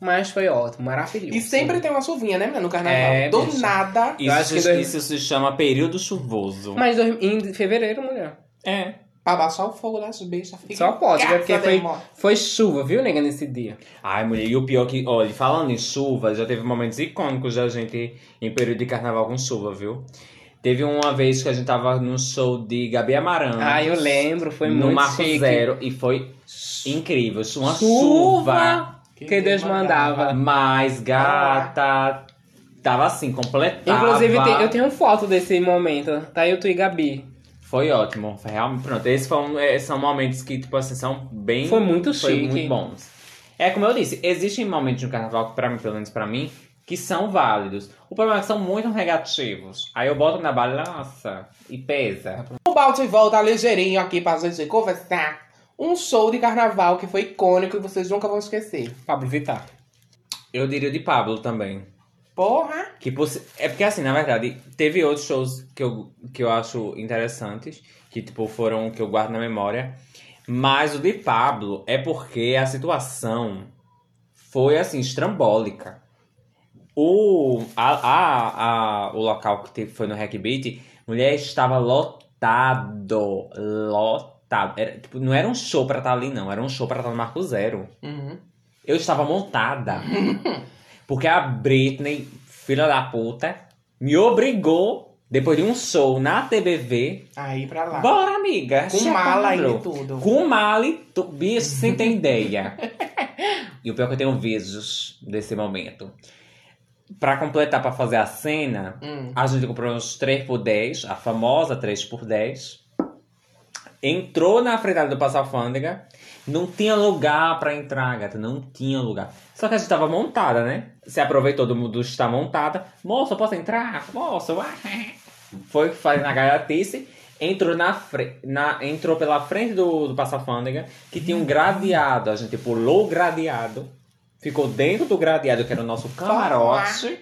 Mas foi ótimo, maravilhoso. E sempre tem uma chuvinha, né, menina, no carnaval? É, Do bicho. nada. Isso, acho que se- dois- isso se chama período chuvoso. Mas dois- em fevereiro, mulher. É. Pra baixar o fogo das bichas. Fica Só pode, né? Porque foi, foi chuva, viu, nega, nesse dia. Ai, mulher, e o pior que, olha, falando em chuva, já teve momentos icônicos da gente em período de carnaval com chuva, viu? Teve uma vez que a gente tava num show de Gabi Amarantos. Ah, eu lembro, foi no muito Marco chique. Zero e foi incrível. Uma chuva. Que, Que Deus Deus mandava. Mas, gata, tava assim, completava. Inclusive, tem- eu tenho foto desse momento. Tá eu, tu e Gabi. Foi ótimo. Foi realmente, pronto, esses foram, são momentos que, tipo assim, são bem... Foi muito foi chique. muito bons. É como eu disse, existem momentos no carnaval que, pra mim, pelo menos pra mim, que são válidos. O problema é que são muito negativos. Aí eu boto na balança e pesa. O Balti volta ligeirinho aqui pra gente conversar. Um show de carnaval que foi icônico e vocês nunca vão esquecer. Pablo Vittar. Eu diria de Pablo também. Porra! Que possi- É porque, assim, na verdade, teve outros shows que eu, que eu acho interessantes, que, tipo, foram que eu guardo na memória. Mas o de Pablo é porque a situação foi assim, estrambólica. O, a, a, a- o local que foi no Hack Beat, mulher estava lotado. Lotado. Era, tipo, não era um show pra estar ali, não. Era um show pra estar no Marco Zero. Uhum. Eu estava montada. Porque a Britney, filha da puta, me obrigou, depois de um show na TBV, Aí pra lá. bora, amiga. Com mala e tudo. Com mala e tudo. Bicho, sem ter ideia. e o pior é que eu tenho vídeos desse momento. Pra completar, pra fazer a cena, Hum. a gente comprou uns 3x10, a famosa 3x10. Entrou na frente do Passo Alfândega. Não tinha lugar pra entrar, gata. Não tinha lugar. Só que a gente tava montada, né? Se aproveitou do mundo estar montada. Moça, posso entrar? Moça, uá. Foi fazer na gaiatice. Entrou, na fre... na... entrou pela frente do, do Passo Alfândega, que tinha um gradeado. A gente pulou o gradeado. Ficou dentro do gradeado, que era o nosso camarote.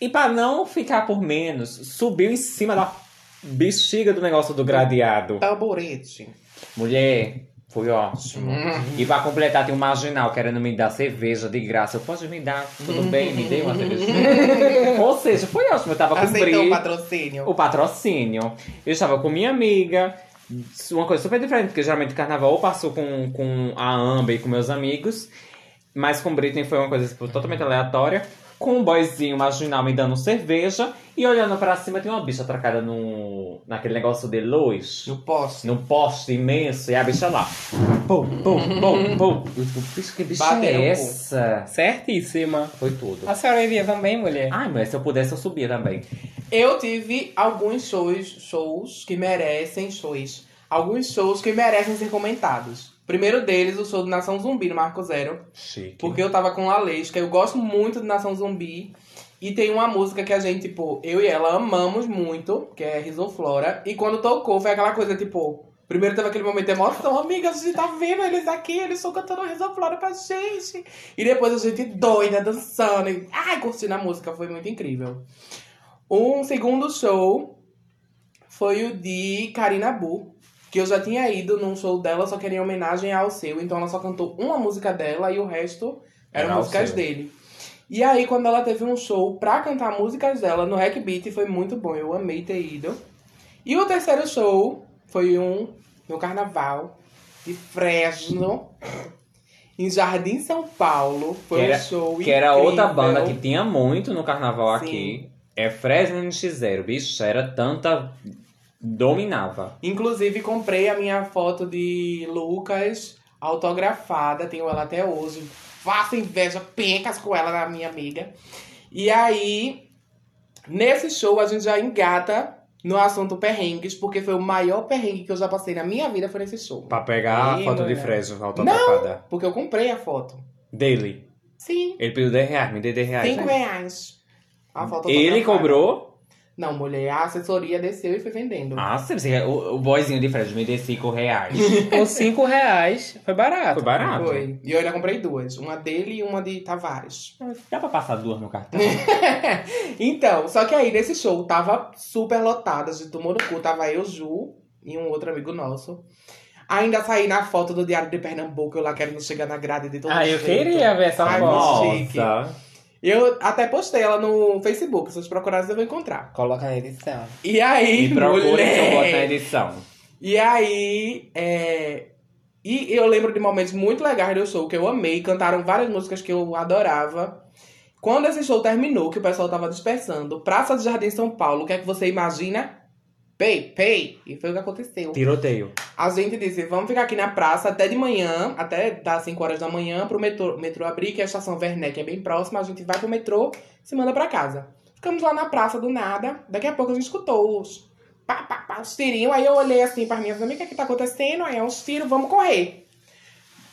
E pra não ficar por menos, subiu em cima da bexiga do negócio do gradeado. Taburete. Mulher, foi ótimo. E pra completar, tem um marginal querendo me dar cerveja de graça. Eu posso me dar? Tudo bem? Me dê uma cerveja. Ou seja, foi ótimo. Eu tava com Aceitou o patrocínio. O patrocínio. Eu estava com minha amiga. Uma coisa super diferente, porque geralmente o carnaval eu passo com, com a Amber e com meus amigos. Mas com Britney foi uma coisa tipo, totalmente aleatória. Com um boyzinho marginal me dando cerveja. E olhando pra cima, tem uma bicha atracada no, naquele negócio de luz. No poste. Num poste imenso. E a bicha lá. Pum, pum, pum, pum. Eu digo, bicho, que bicha Bateram é essa? Certíssima. Foi tudo. A senhora iria também, mulher? Ai, mas se eu pudesse, eu subia também. Eu tive alguns shows, shows que merecem shows. Alguns shows que merecem ser comentados. Primeiro deles, o show do Nação Zumbi no Marco Zero. Chique. Porque eu tava com a Lesca. Eu gosto muito de Nação Zumbi. E tem uma música que a gente, tipo, eu e ela amamos muito, que é Risoflora. E quando tocou, foi aquela coisa, tipo. Primeiro teve aquele momento de emoção, amiga, a gente tá vendo eles aqui, eles estão cantando Risoflora pra gente. E depois a gente doida, dançando. E, ai, curtindo a música, foi muito incrível. Um segundo show foi o de Karina Bu, que eu já tinha ido num show dela, só que era em homenagem ao seu. Então ela só cantou uma música dela e o resto eram Era músicas dele. E aí, quando ela teve um show pra cantar músicas dela no Hack Beat, foi muito bom. Eu amei ter ido. E o terceiro show foi um no carnaval de Fresno, em Jardim São Paulo. Foi era- um show Que era incrível. outra banda que tinha muito no carnaval Sim. aqui. É Fresno NX0. Bicho, era tanta. Dominava. Inclusive, comprei a minha foto de Lucas autografada, tenho ela até hoje. Faço inveja, pencas com ela na minha amiga. E aí, nesse show, a gente já engata no assunto perrengues, porque foi o maior perrengue que eu já passei na minha vida, foi nesse show. Pra pegar Ih, a foto de. Fresno autografada. Porque eu comprei a foto. Dele. Sim, Ele pediu 10 reais, me deu 10 reais. 5 né? reais. A foto Ele cobrou. Não, mulher, a assessoria desceu e foi vendendo. Ah, sim, o, o boyzinho de Fresno me deu 5 reais. Por 5 reais. Foi barato. Foi barato. Foi. E eu ainda comprei duas. Uma dele e uma de Tavares. Dá pra passar duas no cartão? então, só que aí nesse show tava super lotado, a gente tomou no cu, tava eu, Ju e um outro amigo nosso. Ainda saí na foto do Diário de Pernambuco, eu lá querendo chegar na grade de todo Ah, eu jeito. queria ver essa Ai, foto. chique. Eu até postei ela no Facebook, se vocês procurarem, vocês vão encontrar. Coloca na edição. E aí, Me procure que eu boto na edição. E aí, é... E eu lembro de momentos muito legais do show que eu amei. Cantaram várias músicas que eu adorava. Quando esse show terminou, que o pessoal tava dispersando, Praça do Jardim São Paulo, o que é que você imagina? Pei, pei! E foi o que aconteceu. Tiroteio. A gente disse, vamos ficar aqui na praça até de manhã, até das 5 horas da manhã, pro metrô, metrô abrir, que é a estação Werneck é bem próxima. A gente vai pro metrô, se manda pra casa. Ficamos lá na praça do nada. Daqui a pouco a gente escutou os pá, pá, pá, os tirinhos. Aí eu olhei assim para minhas amigas, o que, que tá acontecendo? Aí é uns tiros, vamos correr.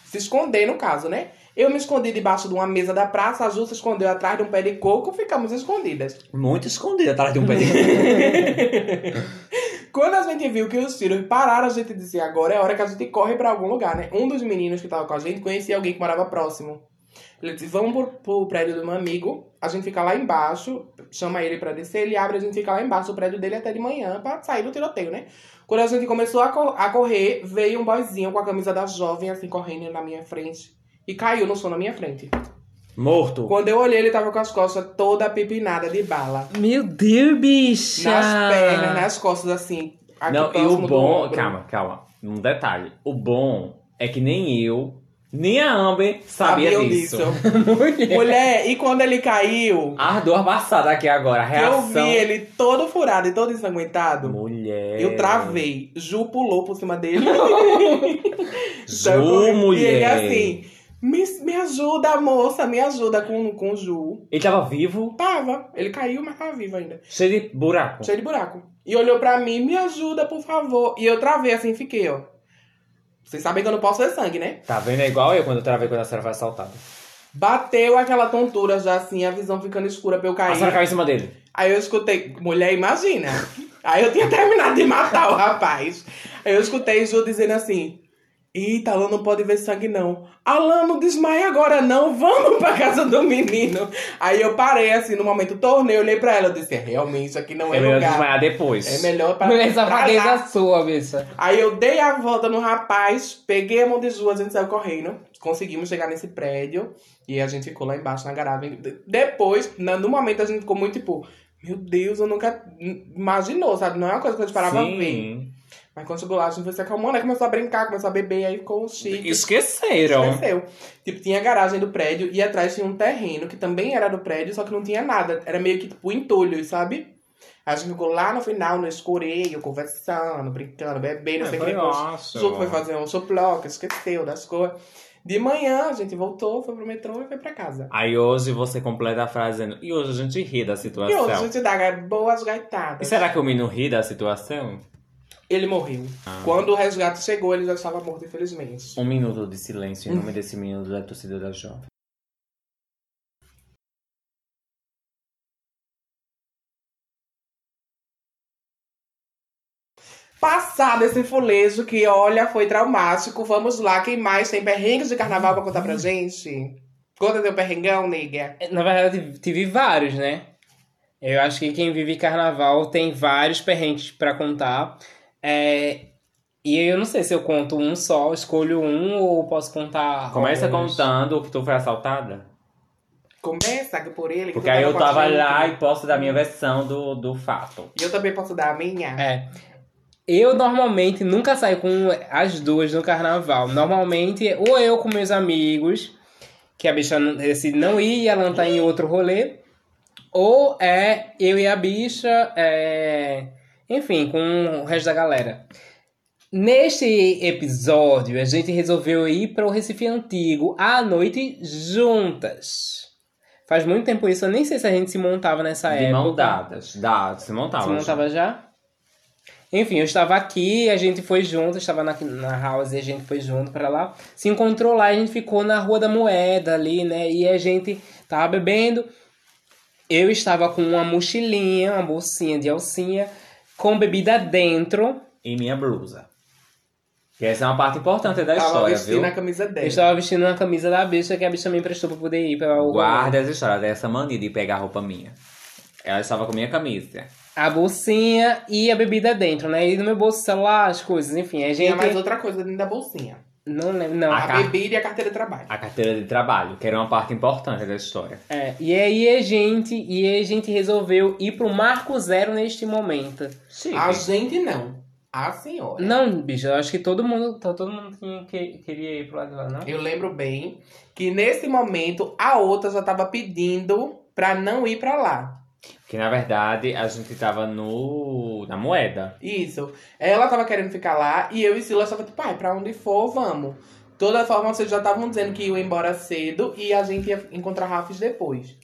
Se esconder, no caso, né? Eu me escondi debaixo de uma mesa da praça, a Ju se escondeu atrás de um pé de coco, ficamos escondidas. Muito escondido atrás de um pé de Quando a gente viu que os tiros pararam, a gente disse, agora é hora que a gente corre pra algum lugar, né? Um dos meninos que tava com a gente conhecia alguém que morava próximo. Ele disse, vamos pro, pro prédio do meu amigo, a gente fica lá embaixo, chama ele pra descer, ele abre, a gente fica lá embaixo do prédio dele até de manhã pra sair do tiroteio, né? Quando a gente começou a, cor- a correr, veio um boyzinho com a camisa da jovem, assim, correndo na minha frente. E caiu no chão na minha frente. Morto. Quando eu olhei, ele tava com as costas toda pepinada de bala. Meu Deus, bicha! Nas pernas, nas costas, assim. aqui Não, e o bom. Calma, calma. Um detalhe. O bom é que nem eu, nem a Amber sabia Sabiam disso. Mulher. Mulher, e quando ele caiu, As duas passadas aqui agora. A que eu vi reação. ele todo furado e todo ensanguentado, Mulher. eu travei. Ju pulou por cima dele. Ju, Então, eu- E mulher. ele assim, me, me ajuda, moça, me ajuda com, com o Ju. Ele tava vivo, Tava, ele caiu, mas tava vivo ainda. cheio de buraco. Cheio de buraco. E olhou pra mim, me ajuda, por favor. E eu travei assim, fiquei, ó. Vocês sabem que eu não posso ver sangue, né? Tá vendo? É igual eu quando eu travei quando a senhora foi assaltada. Bateu aquela tontura já assim, a visão ficando escura pra eu A cair. senhora caiu em cima dele. Aí eu escutei, mulher, imagina. Aí eu tinha terminado de matar o rapaz. Aí eu escutei Ju dizendo assim: Eita, Alan não pode ver sangue, não. Alan, não desmaia agora, não. Vamos pra casa do menino. Aí eu parei assim no momento, tornei, olhei pra ela. Eu disse: "É, Realmente, isso aqui não é, É melhor lugar. desmaiar depois. É melhor pra. Safadeza lá." sua, bicha. Aí eu dei a volta no rapaz, peguei a mão de Ju, a gente saiu correndo. Conseguimos chegar nesse prédio. E a gente ficou lá embaixo na garagem. De- Depois, no momento, a gente ficou muito tipo. Meu Deus, eu nunca imaginou, sabe? Não é uma coisa que eu esperava ver. Sim. Mas quando chegou lá, a gente foi se acalmando, aí começou a brincar, começou a beber, aí ficou chique. Esqueceram. Esqueceu. Tipo, tinha a garagem do prédio e atrás tinha um terreno que também era do prédio, só que não tinha nada. Era meio que tipo entulhos, sabe? A gente ficou lá no final, no escureio, conversando, brincando, bebendo, não sei o que. Ju foi fazer um soploca, esqueceu das coisas. De manhã, a gente voltou, foi pro metrô e foi pra casa. Aí hoje você completa a frase dizendo, e hoje a gente ri da E situação. hoje a gente dá boas E gaitadas. será que o menino ri da situação? Ele morreu. Ah. Quando o resgate chegou, ele já estava morto, infelizmente. Um minuto de silêncio em nome desse menino da torcida da jovem. Passado esse fulejo que, olha, foi traumático, vamos lá. Quem mais tem perrengues de carnaval pra contar pra gente? Conta teu perrengão, nega. Na verdade, tive vários, né? Eu acho que quem vive carnaval tem vários perrengues pra contar. É, E eu não sei se eu conto um só, escolho um ou posso contar. Começa alguns. contando que tu foi assaltada. Começa por ele. que Porque tu aí eu a tava gente. lá e posso dar minha versão do, do fato. E eu também posso dar a minha. É. Eu normalmente nunca saio com as duas no carnaval. Normalmente, ou eu com meus amigos, que a bicha não- decide não ir e ela tá em outro rolê. Ou é eu e a bicha, é, enfim, com o resto da galera. Neste episódio, a gente resolveu ir para o Recife Antigo à noite juntas. Faz muito tempo isso, eu nem sei se a gente se montava nessa de época. mão dadas. Dá, se montava. Você não tava já? Enfim, eu estava aqui, a gente foi junto, estava na, na house e a gente foi junto pra lá. Se encontrou lá, a gente ficou na Rua da Moeda ali, né? E a gente tava bebendo. Eu estava com uma mochilinha, uma bolsinha de alcinha, com bebida dentro. E minha blusa. Que essa é uma parte importante da Tava história, vestindo viu? a camisa dela. Eu estava vestindo uma camisa da bicha que a bicha me emprestou pra poder ir para o Guarda essa história dessa mania de pegar roupa minha. Ela estava com minha camisa. a bolsinha e a bebida dentro, né? E no meu bolso, celular, as coisas, enfim. A gente. Tinha mais outra coisa dentro da bolsinha. Não lembro, não. A A bebida e a carteira de trabalho. A carteira de trabalho, que era uma parte importante da história. É, e aí a gente, e aí a gente resolveu ir pro Marco Zero neste momento. Sim. A gente não. A senhora. Não, bicho, eu acho que todo mundo, tá, todo mundo tinha, que, queria ir pro lado de lá, não? Eu lembro bem que nesse momento a outra já tava pedindo pra não ir pra lá. Que na verdade a gente tava no. na moeda. Isso. Ela tava querendo ficar lá e eu e Silas tava tipo, pai, pra onde for, vamos. Toda forma, vocês já estavam dizendo que iam embora cedo e a gente ia encontrar Rafis depois.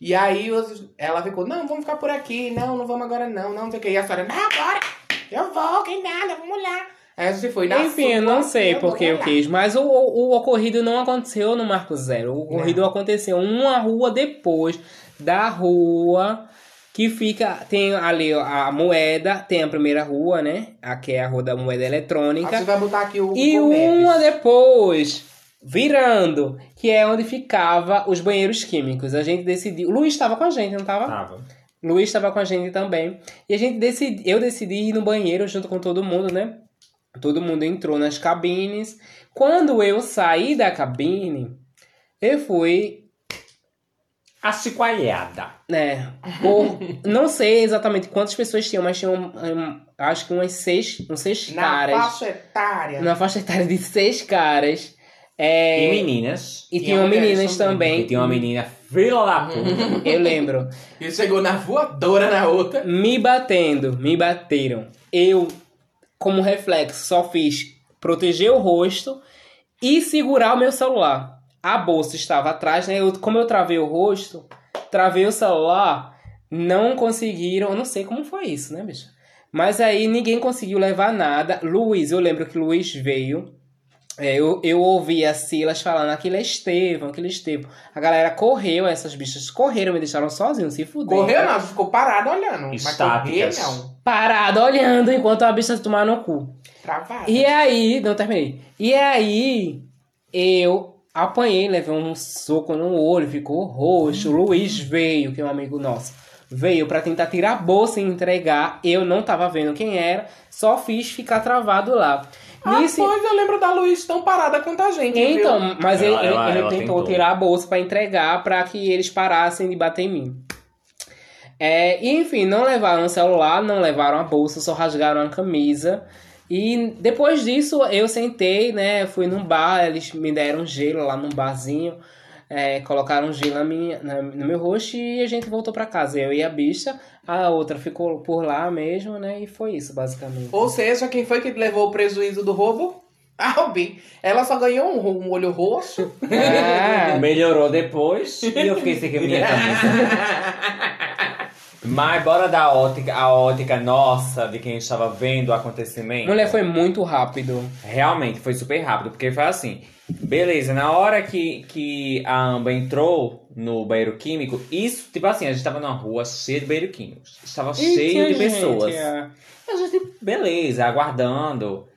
E aí ela ficou, não, vamos ficar por aqui, não, não vamos agora não, não, não sei o que. E a senhora, não, bora, eu vou, que nada, vamos lá. Aí a gente foi na Enfim, eu não sei eu porque eu quis, mas o, o, o ocorrido não aconteceu no Marco Zero. O ocorrido aconteceu uma rua depois da rua que fica. Tem ali a moeda, tem a primeira rua, né? A que é a rua da moeda A eletrônica. gente vai botar aqui o E uma depois, virando, que é onde ficava os banheiros químicos. A gente decidiu. O Luiz estava com a gente, não estava? Tava. Luiz estava com a gente também. E a gente decidi, eu decidi ir no banheiro junto com todo mundo, né? Todo mundo entrou nas cabines. Quando eu saí da cabine, eu fui, Achicoalhada. né? Por, não sei exatamente quantas pessoas tinham, mas tinham, hum, acho que umas seis, uns seis Na caras. faixa etária. Na faixa etária de seis caras. É, E meninas. e Tinha tinham meninas também. também. E tinha uma menina fila da puta. Eu lembro. E chegou na voadora na outra. Me batendo, me bateram. Eu, como reflexo, só fiz proteger o rosto e segurar o meu celular. A bolsa estava atrás, né? Eu, como eu travei o rosto, travei o celular, não conseguiram. Eu não sei como foi isso, né, bicho? Mas aí ninguém conseguiu levar nada. Luiz, eu lembro que Luiz veio. É, eu, eu ouvi a Silas falando, aquilo é Estevão, aquilo é Estevão. A galera correu, essas bichas correram, me deixaram sozinho, se fuder. Correu não, ficou parado olhando. Mas correr Estáticas. não. Parado olhando enquanto a bicha tomar no cu. Travado. E aí, não terminei. E aí, eu apanhei, levei um soco no olho, ficou roxo. O Luiz veio, que é um amigo nosso, veio pra tentar tirar a bolsa e entregar. Eu não tava vendo quem era, só fiz ficar travado lá. Ah, pois eu lembro da Luiz tão parada quanto a gente, viu? então, mas ele, Ela- ele- ela- ele ela tentou, tentou. tirar a bolsa pra entregar pra que eles parassem de bater em mim. É, e, enfim, não levaram o celular, não levaram a bolsa, só rasgaram a camisa. E depois disso eu sentei, né? Fui num bar, eles me deram gelo lá num barzinho. é, colocaram gelo na minha, na- no meu rosto e a gente voltou pra casa. Eu e a bicha, a outra ficou por lá mesmo, né? E foi isso, basicamente. Ou seja, quem foi que levou o prejuízo do roubo? A Albi. Ela só ganhou um, um olho roxo. Ah, Melhorou depois e eu fiquei sem a minha camisa. Mas bora dar a ótica, a ótica nossa de quem estava vendo o acontecimento. mulher foi muito rápido. Realmente, foi super rápido, porque foi assim. Beleza, na hora que, que a Amba entrou no banheiro químico, isso, tipo assim, a gente tava numa rua cheia de banheiro químicos. Estava cheio de Gente, pessoas. é. A gente, beleza, aguardando.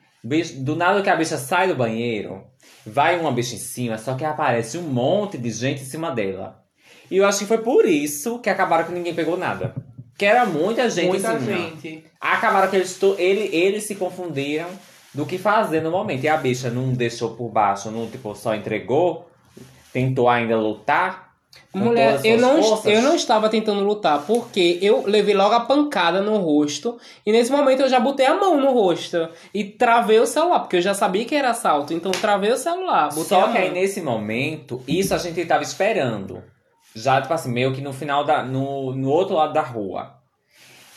Do nada que a bicha sai do banheiro, vai uma bicha em cima, só que aparece um monte de gente em cima dela. E eu acho que foi por isso que acabaram que ninguém pegou nada. Que era muita gente Muita em cima. gente. Acabaram que eles, ele, eles se confundiram do que fazer no momento. E a bicha não deixou por baixo, não tipo, só entregou, tentou ainda lutar. Mulher, eu não, forças. eu não estava tentando lutar, porque eu levei logo a pancada no rosto. E nesse momento eu já botei a mão no rosto. E travei o celular, porque eu já sabia que era assalto. Então travei o celular. Só que aí nesse momento, isso a gente tava esperando. Já, tipo assim, meio que no final da. No, no outro lado da rua.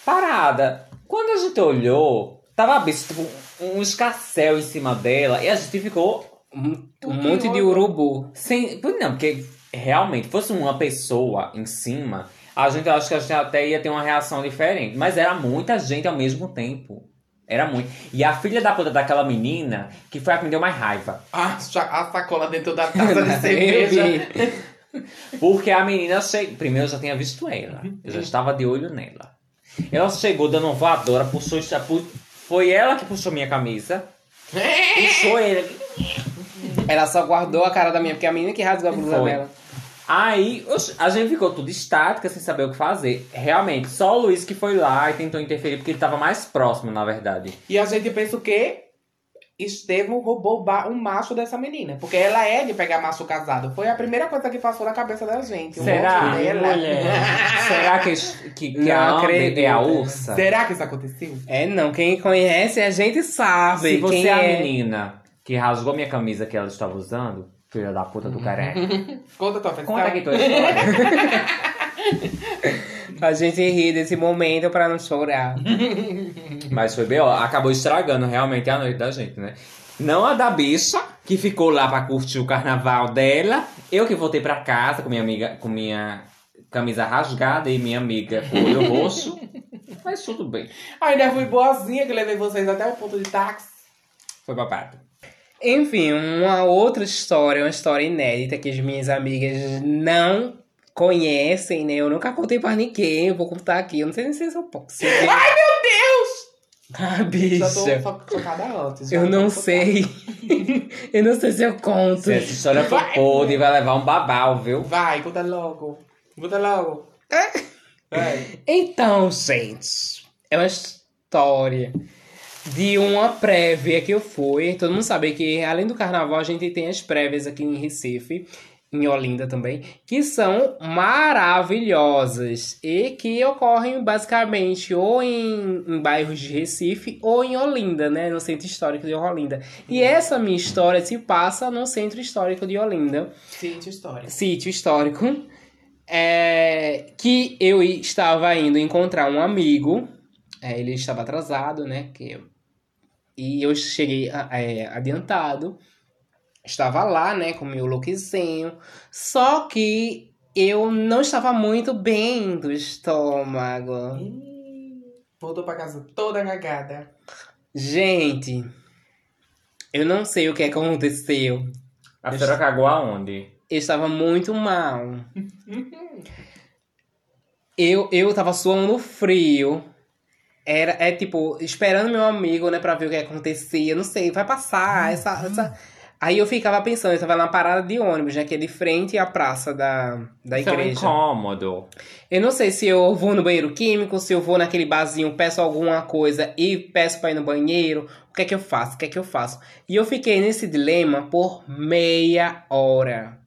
Parada. Quando a gente olhou, tava a bicha, tipo, um escarcel em cima dela. E a gente ficou Um, um monte de urubu. sem. Não, porque realmente, fosse uma pessoa em cima, a gente acho que a gente até ia ter uma reação diferente. Mas era muita gente ao mesmo tempo. Era muito. E a filha da puta daquela menina, que foi a que me deu mais raiva. A, cha- a sacola dentro da taça de Eu cerveja. Porque a menina chegou. Primeiro eu já tinha visto ela. Eu já estava de olho nela. Ela chegou dando uma voadora, puxou. pu- Foi ela que puxou minha camisa. Puxou ele. Ela só guardou a cara da minha, porque é a menina que rasgou a blusa Foi. dela. Aí a gente ficou tudo estática, sem saber o que fazer. Realmente, só o Luiz que foi lá e tentou interferir, porque ele tava mais próximo, na verdade. E a gente pensa o quê? Estevão roubou ba- um macho dessa menina. Porque ela é de pegar macho casado. Foi a primeira coisa que passou na cabeça da gente. O Será? Será que, que, que Não a Amber é a ursa? Será que isso aconteceu? É, não. Quem conhece a gente sabe. Se você é a é. menina que rasgou minha camisa que ela estava usando, filha da puta do careca, Conta tua versão. conta aqui tua história. A gente ri desse momento pra não chorar. Mas foi bem, ó, acabou estragando realmente a noite da gente, né? Não a da bicha, que ficou lá pra curtir o carnaval dela. Eu que voltei pra casa com minha amiga, com minha camisa rasgada e minha amiga com olho roxo. Mas tudo bem. Ainda fui boazinha que levei vocês até o ponto de táxi. Foi babado. Enfim, uma outra história, uma história inédita que as minhas amigas não conhecem, né? Eu nunca contei pra ninguém, eu vou contar aqui. Eu não sei nem se eu posso. Ai, meu Deus! Ah, Já bicha. tô antes. Eu não sei. eu não sei se eu conto. Se essa história for podre, vai levar um babau, viu? Vai, conta logo. Conta logo. Vai. Então, gente, é uma história de uma prévia que eu fui. Todo mundo sabe que, além do carnaval, a gente tem as prévias aqui em Recife, em Olinda também, que são maravilhosas e que ocorrem basicamente ou em, em bairros de Recife ou em Olinda, né? No centro histórico de Olinda. E essa minha história se passa no centro histórico de Olinda Sítio história. sítio histórico é, que eu estava indo encontrar um amigo. é, ele estava atrasado, né? Que e eu cheguei é, adiantado. Estava lá, né? Com meu lookzinho. Só que eu não estava muito bem do estômago. Ih, Voltou pra casa toda cagada. Gente, eu não sei o que aconteceu. A senhora cagou aonde? Eu estava muito mal. Eu, eu tava suando frio. Era, é tipo, esperando meu amigo, né, pra ver o que acontecia. Não sei, vai passar essa, essa... Aí eu ficava pensando, eu tava na parada de ônibus, né, que é de frente à praça da, da Isso é um igreja. incômodo. Eu não sei se eu vou no banheiro químico, se eu vou naquele barzinho, peço alguma coisa e peço pra ir no banheiro. O que é que eu faço? O que é que eu faço? E eu fiquei nesse dilema por meia hora.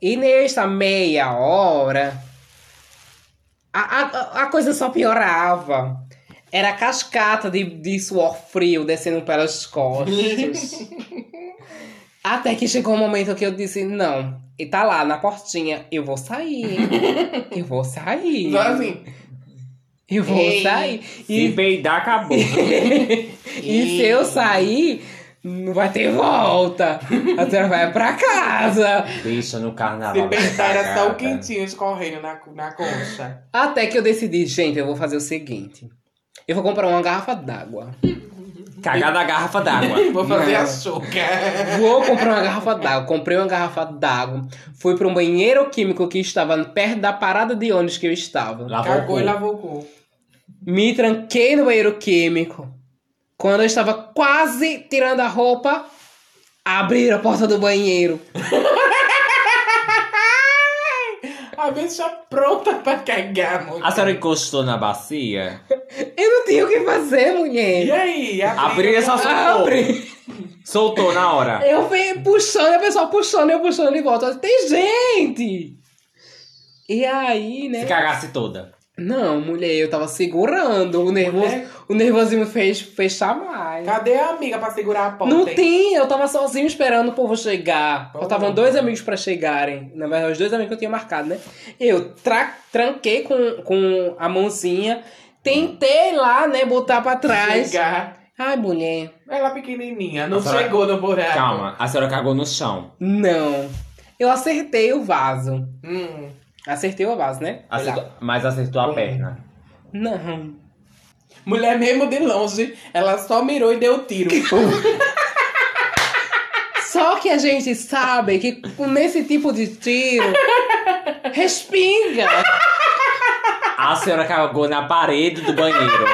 E nesta meia hora, a, a, a coisa só piorava. Era cascata de, de suor frio descendo pelas costas. Até que chegou um momento que eu disse, não, e tá lá na portinha, eu vou sair. eu vou sair. Só assim. Eu vou Ei. sair. Se E, peidar, acabou. e se eu sair, não vai ter volta. A senhora vai pra casa. Bicha no carnaval. Se pensar, era só o cagada. quentinho escorrendo na, na concha. Até que eu decidi, gente, eu vou fazer o seguinte. Eu vou comprar uma garrafa d'água. Cagar da garrafa d'água. Vou fazer Não. açúcar. Vou comprar uma garrafa d'água. Comprei uma garrafa d'água. Fui para um banheiro químico que estava perto da parada de ônibus que eu estava. Lavou o Cagou cu. e lavou o cu. Me tranquei no banheiro químico. Quando eu estava quase tirando a roupa, abri a porta do banheiro. A bicha pronta pra cagar, mulher. A senhora encostou na bacia? Eu não tinha o que fazer, E mulher. aí? Abriu essa soltou. Abri. Soltou na hora. Eu fui puxando, a pessoa puxando, eu puxando de volta. Tem gente! E aí, né? Se cagasse toda. Não, mulher, eu tava segurando. O, nervoso, Mulher? o nervosinho me fez fechar mais. Cadê a amiga pra segurar a porta? Não hein? tem, eu tava sozinho esperando o povo chegar. Pô. Faltavam dois amigos pra chegarem. Na verdade, os dois amigos que eu tinha marcado, né? Eu tra tranquei com, com a mãozinha, tentei lá, né, botar pra trás. Chegar. Ai, mulher, Ela pequenininha, não A senhora- chegou no buraco. Calma, a senhora cagou no chão. não. Eu acertei o vaso. Hum. Acertei o vaso, né? Acertou- mas acertou a perna. Não. Mulher mesmo de longe, ela só mirou e deu tiro. Só que a gente sabe que nesse tipo de tiro respinga. A senhora cagou na parede do banheiro.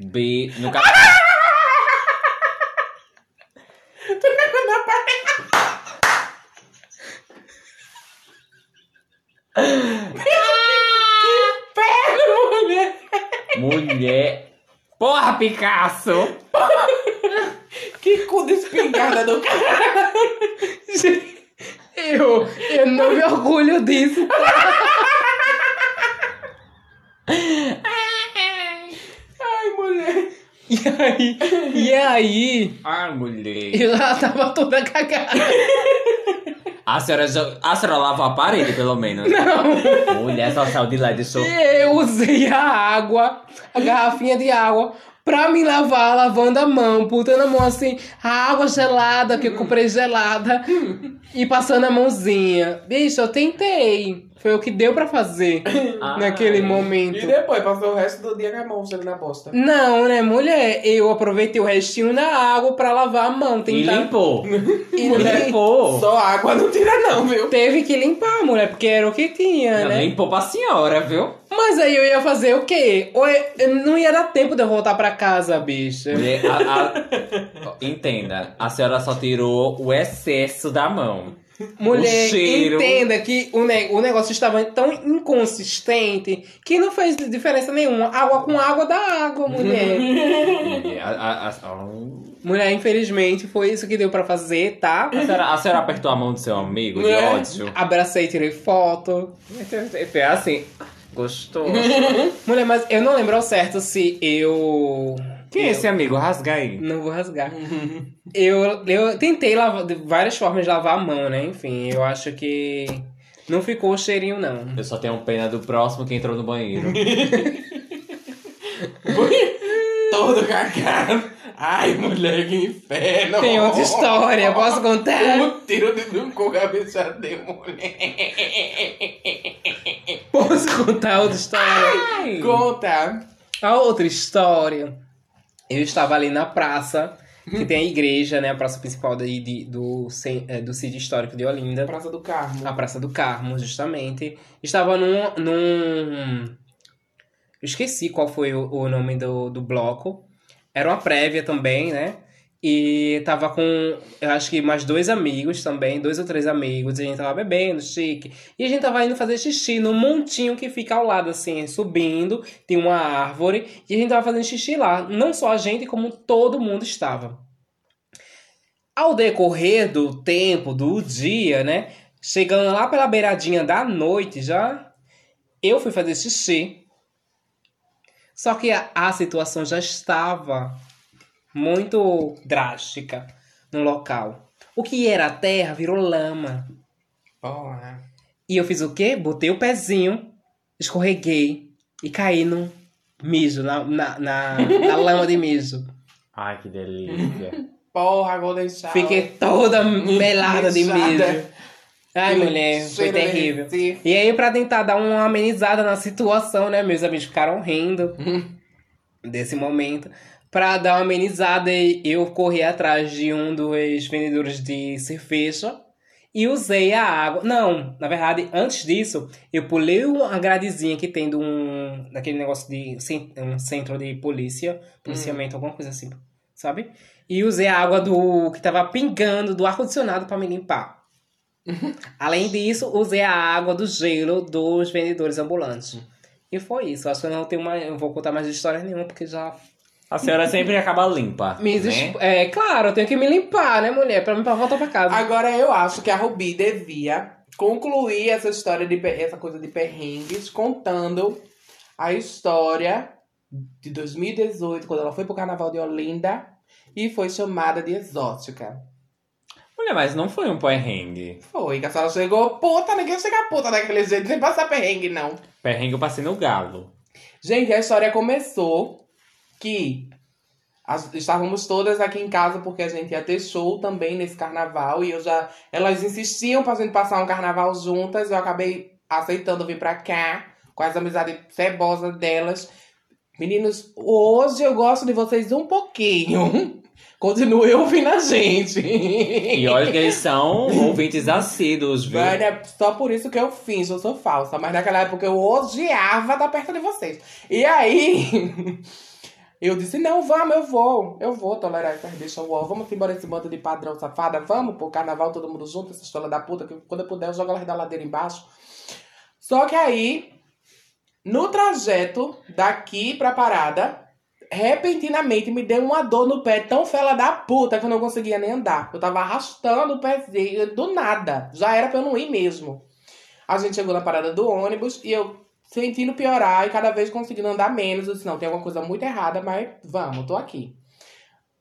B. No ca... Perna, mulher! Mulher. Porra, Picasso! Que cu de espingarda do cara! Eu, eu não me orgulho disso. Ai, mulher! E aí, e aí, Ai, mulher. eu já tava toda cagada. A senhora, já- a senhora lavou a parede, pelo menos. Não. Mulher só saiu de lá deixou. Eu usei a água, a garrafinha de água, pra me lavar, lavando a mão, botando a mão assim, a água gelada, que eu comprei gelada, e passando a mãozinha. Bicho, eu tentei. Foi o que deu pra fazer naquele E momento. depois passou o resto do dia com a mão na bosta. Não, né, mulher? Eu aproveitei o restinho da água pra lavar a mão. E Tentar... limpou. E Mulher, limpou. Só água não tira, não, viu? Teve que limpar, mulher, porque era o que tinha, Ela né? Limpou pra senhora, viu? Mas aí eu ia fazer o quê? Ou eu- eu não ia dar tempo de eu voltar pra casa, bicha. Mulher, a- a- Entenda, a senhora só tirou o excesso da mão. Mulher, entenda que o, ne- o negócio estava tão inconsistente que não fez diferença nenhuma. Água com água dá água, mulher. A- mulher, infelizmente, foi isso que deu pra fazer, tá? a senhora, a senhora apertou a mão do seu amigo de É. ódio? Abracei, tirei foto. É assim, gostoso. Mulher, mas eu não lembro ao certo se eu. Quem é esse amigo? Rasga aí. Não vou rasgar. eu, eu tentei lavar, de várias formas de lavar a mão, né? Enfim, eu acho que não ficou o cheirinho, não. Eu só tenho pena do próximo que entrou no banheiro. Todo cagado. Ai, mulher, que inferno. Tem outra história, posso contar? O tiro de no cu, cabeça de mulher. Posso contar outra história? Conta. A outra história. Eu estava ali na praça, que tem a igreja, né? A praça principal daí de, do, é, do sítio histórico de Olinda. Praça do Carmo. A Praça do Carmo, justamente. Estava num. num... Eu esqueci qual foi o, o nome do, do bloco. Era uma prévia também, né? E tava com, eu acho que mais dois amigos também, dois ou três amigos. E a gente tava bebendo, chique. E a gente tava indo fazer xixi num montinho que fica ao lado, assim, subindo. Tem uma árvore. E a gente tava fazendo xixi lá. Não só a gente, como todo mundo estava. Ao decorrer do tempo, do dia, né? Chegando lá pela beiradinha da noite já, eu fui fazer xixi. Só que a, a situação já estava muito drástica no local. O que era terra virou lama. Porra. E eu fiz o quê? Botei o pezinho, escorreguei e caí no mijo, na, na, na, na lama de mijo. Ai, que delícia. Porra, vou deixar. Fiquei toda melada de mijo. Ai, mulher, foi terrível. E aí, pra tentar dar uma amenizada na situação, né? Meus amigos ficaram rindo desse momento. Pra dar uma amenizada, eu corri atrás de um dos vendedores de cerveja e usei a água. Não, na verdade, antes disso, eu pulei uma gradezinha que tem de um. daquele negócio de um centro de polícia, policiamento, alguma coisa assim, sabe? E usei a água do que tava pingando do ar-condicionado pra me limpar. Além disso, usei a água do gelo dos vendedores ambulantes. E foi isso. Acho que eu não tenho mais. Eu vou contar mais história nenhuma, porque já. A senhora sempre acaba limpa. Me né? É claro, eu tenho que me limpar, né, mulher? Pra, pra voltar pra casa. Agora eu acho que a Rubi devia concluir essa história de essa coisa de perrengues contando a história de 2018, quando ela foi pro carnaval de Olinda e foi chamada de exótica. Mulher, mas não foi um perrengue. Foi, que a senhora chegou puta, ninguém chega puta daquele jeito, sem passar perrengue, não. Perrengue eu passei no galo. Gente, a história começou que as- estávamos todas aqui em casa porque a gente ia ter show também nesse carnaval e eu já elas insistiam pra gente passar um carnaval juntas, eu acabei aceitando vir pra cá com as amizades cebosas delas. Meninos, hoje eu gosto de vocês um pouquinho. Continue ouvindo a gente. E olha que eles são ouvintes assíduos, viu? Mas é só por isso que eu finjo, eu sou falsa. Mas naquela época eu odiava estar perto de vocês. E aí, eu disse, não, vamos, eu vou. Eu vou tolerar essa deixa wall. Vamos embora esse bando de padrão safada. Vamos pro carnaval todo mundo junto, essa história da puta. Que quando eu puder eu jogo elas da ladeira embaixo. Só que aí, no trajeto daqui pra parada, repentinamente me deu uma dor no pé tão fela da puta que eu não conseguia nem andar. Eu tava arrastando o pezinho do nada. Já era pra eu não ir mesmo. A gente chegou na parada do ônibus e eu sentindo piorar e cada vez conseguindo andar menos. Eu disse, não, tem alguma coisa muito errada, mas vamos, tô aqui.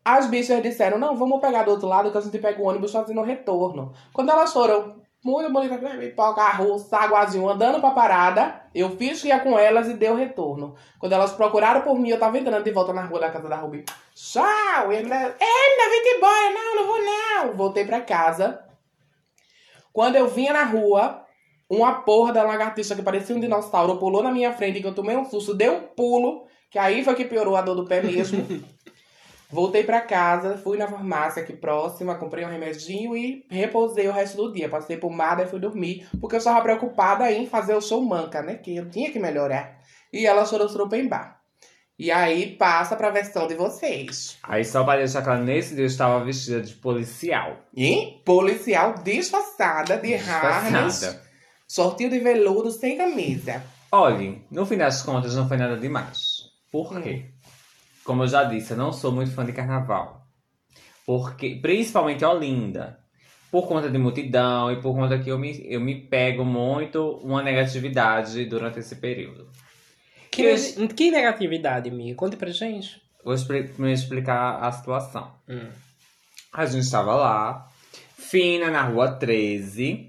As bichas disseram, não, vamos pegar do outro lado que a gente pega o ônibus fazendo retorno. Quando elas foram muito bonitas, pipoca, russa, aguazinho, andando pra parada, eu fiz que ia com elas e deu retorno. Quando elas procuraram por mim, eu tava entrando de volta na rua da casa da Ruby. Tchau! E ele, Emma, vem embora. Não, não vou não. Voltei pra casa. Quando eu vinha na rua, uma porra da lagartixa que parecia um dinossauro pulou na minha frente, que eu tomei um susto, dei um pulo, que aí foi que piorou a dor do pé mesmo. Voltei pra casa, fui na farmácia aqui próxima, comprei um remedinho e repousei o resto do dia. Passei pomada e fui dormir, porque eu estava preocupada em fazer o show manca, né? Que eu tinha que melhorar. E ela chorou surupembar. E aí passa pra versão de vocês. Aí só pra deixar claro, nesse dia eu estava vestida de policial. E policial disfarçada de harness, Sortinho de veludo sem camisa. Olhe, no fim das contas não foi nada demais. Por quê? Como eu já disse, eu não sou muito fã de carnaval. Porque, principalmente Olinda. Por conta de multidão e por conta que eu me, eu me pego muito uma negatividade durante esse período. Que, Eu- que negatividade, amiga? Conte pra gente. Vou primeiro explicar a situação. Hum. A gente estava lá, fina na rua 13,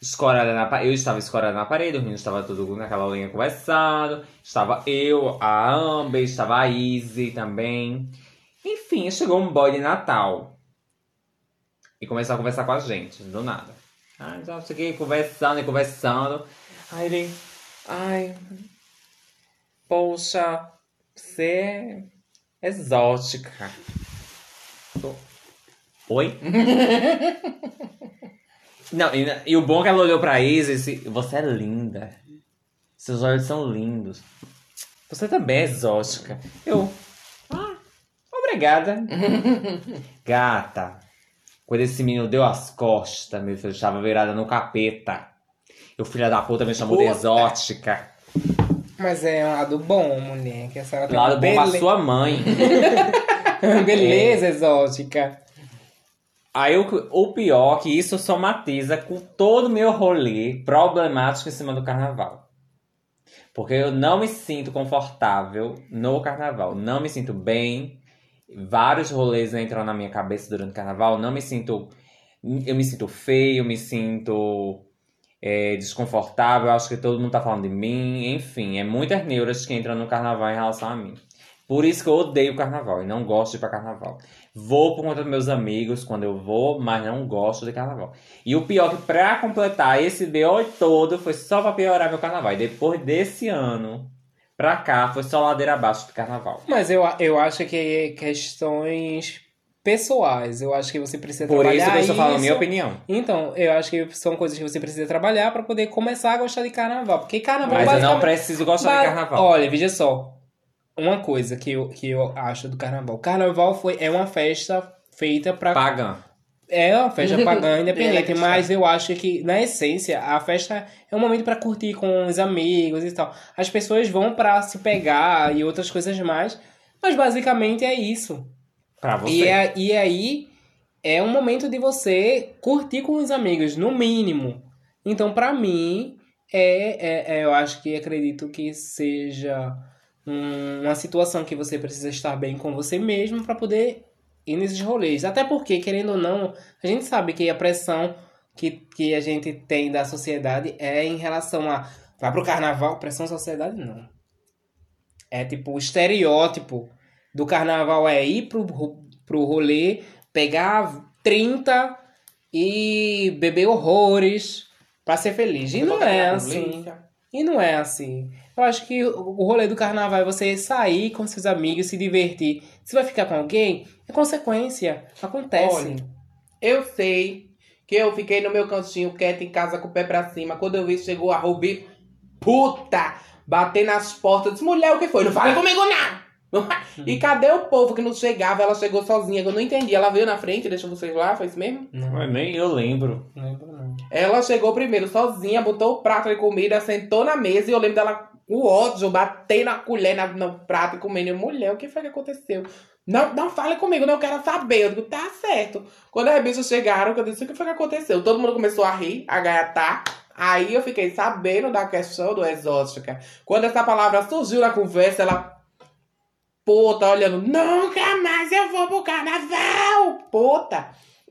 escorada na pa- Eu estava escorada na parede, o menino estava tudo naquela linha conversando. Estava eu, a Amber, estava a Izzy também. Enfim, chegou um boy de Natal. E começou a conversar com a gente, do nada. Ai, já cheguei conversando e conversando. Aí ele. Ai. Poxa, você é exótica. Tô- Oi? Não, e, e o bom é que ela olhou pra Isa e disse: Você é linda. Seus olhos são lindos. Você também é exótica. Eu. Ah, obrigada. Gata. Quando esse menino deu as costas, meu filho estava virada no capeta. E o filho da puta me chamou de Puta. exótica. Mas é um lado bom, mulher. Que a senhora tem Lado bom pra bele- sua mãe. beleza exótica. Aí o, o pior é que isso somatiza com todo o meu rolê problemático em cima do carnaval. Porque eu não me sinto confortável no carnaval. Não me sinto bem. Vários rolês entram na minha cabeça durante o carnaval. Não me sinto. Eu me sinto feio, me sinto é, desconfortável. Acho que todo mundo tá falando de mim. Enfim, é muitas neuras que entram no carnaval em relação a mim. Por isso que eu odeio carnaval e não gosto de ir pra carnaval. Vou por conta dos meus amigos quando eu vou, mas não gosto de carnaval. E o pior é que pra completar esse BO todo foi só pra piorar meu carnaval. E depois desse ano pra cá foi só ladeira abaixo do carnaval. Mas eu, eu acho que é questões pessoais. Eu acho que você precisa Por trabalhar isso que eu estou falando a minha opinião. Então, eu acho que são coisas que você precisa trabalhar pra poder começar a gostar de carnaval. Porque carnaval Mas eu não preciso gostar Ba- de carnaval. Olha, veja só. Uma coisa que eu, que eu acho do carnaval. Carnaval foi, é uma festa feita pra. Pagã. É uma festa pagã independente, É, mas eu acho que, na essência, a festa é um momento pra curtir com os amigos e tal. As pessoas vão pra se pegar e outras coisas mais, mas basicamente é isso. Pra você. E, é- e aí é um momento de você curtir com os amigos, no mínimo. Então, pra mim, é, é- é- eu acho que acredito que seja uma situação que você precisa estar bem com você mesmo pra poder ir nesses rolês. Até porque, querendo ou não, a gente sabe que a pressão que, que a gente tem da sociedade é em relação a vai pro carnaval, pressão da sociedade não. É tipo, o estereótipo do carnaval é ir pro, ro- pro rolê, pegar 30 e beber horrores pra ser feliz. E não é assim. E não é assim. Eu acho que o rolê do carnaval é você sair com seus amigos, se divertir. Se vai ficar com alguém, é consequência. Acontece. Olha, eu sei que eu fiquei no meu cantinho quieto em casa com o pé pra cima. Quando eu vi, chegou a Rubi, puta, bater nas portas. Disse, mulher, o que foi? Não fala comigo, não! E cadê o povo que não chegava? Ela chegou sozinha, que eu não entendi. Ela veio na frente, deixou vocês lá, foi isso mesmo? Não, Mas nem eu lembro. não lembro não. Ela chegou primeiro sozinha, botou o prato de comida, sentou na mesa e eu lembro dela, o ódio, bater na colher na- no prato e comendo. Mulher, o que foi que aconteceu? Não, não fale comigo, não quero saber. Eu digo, tá certo. Quando as bichas chegaram, eu disse, o que foi que aconteceu? Todo mundo começou a rir, a gaiatar. Aí eu fiquei sabendo da questão do exótica. Quando essa palavra surgiu na conversa, ela. Puta, olhando, nunca mais eu vou pro carnaval! Puta!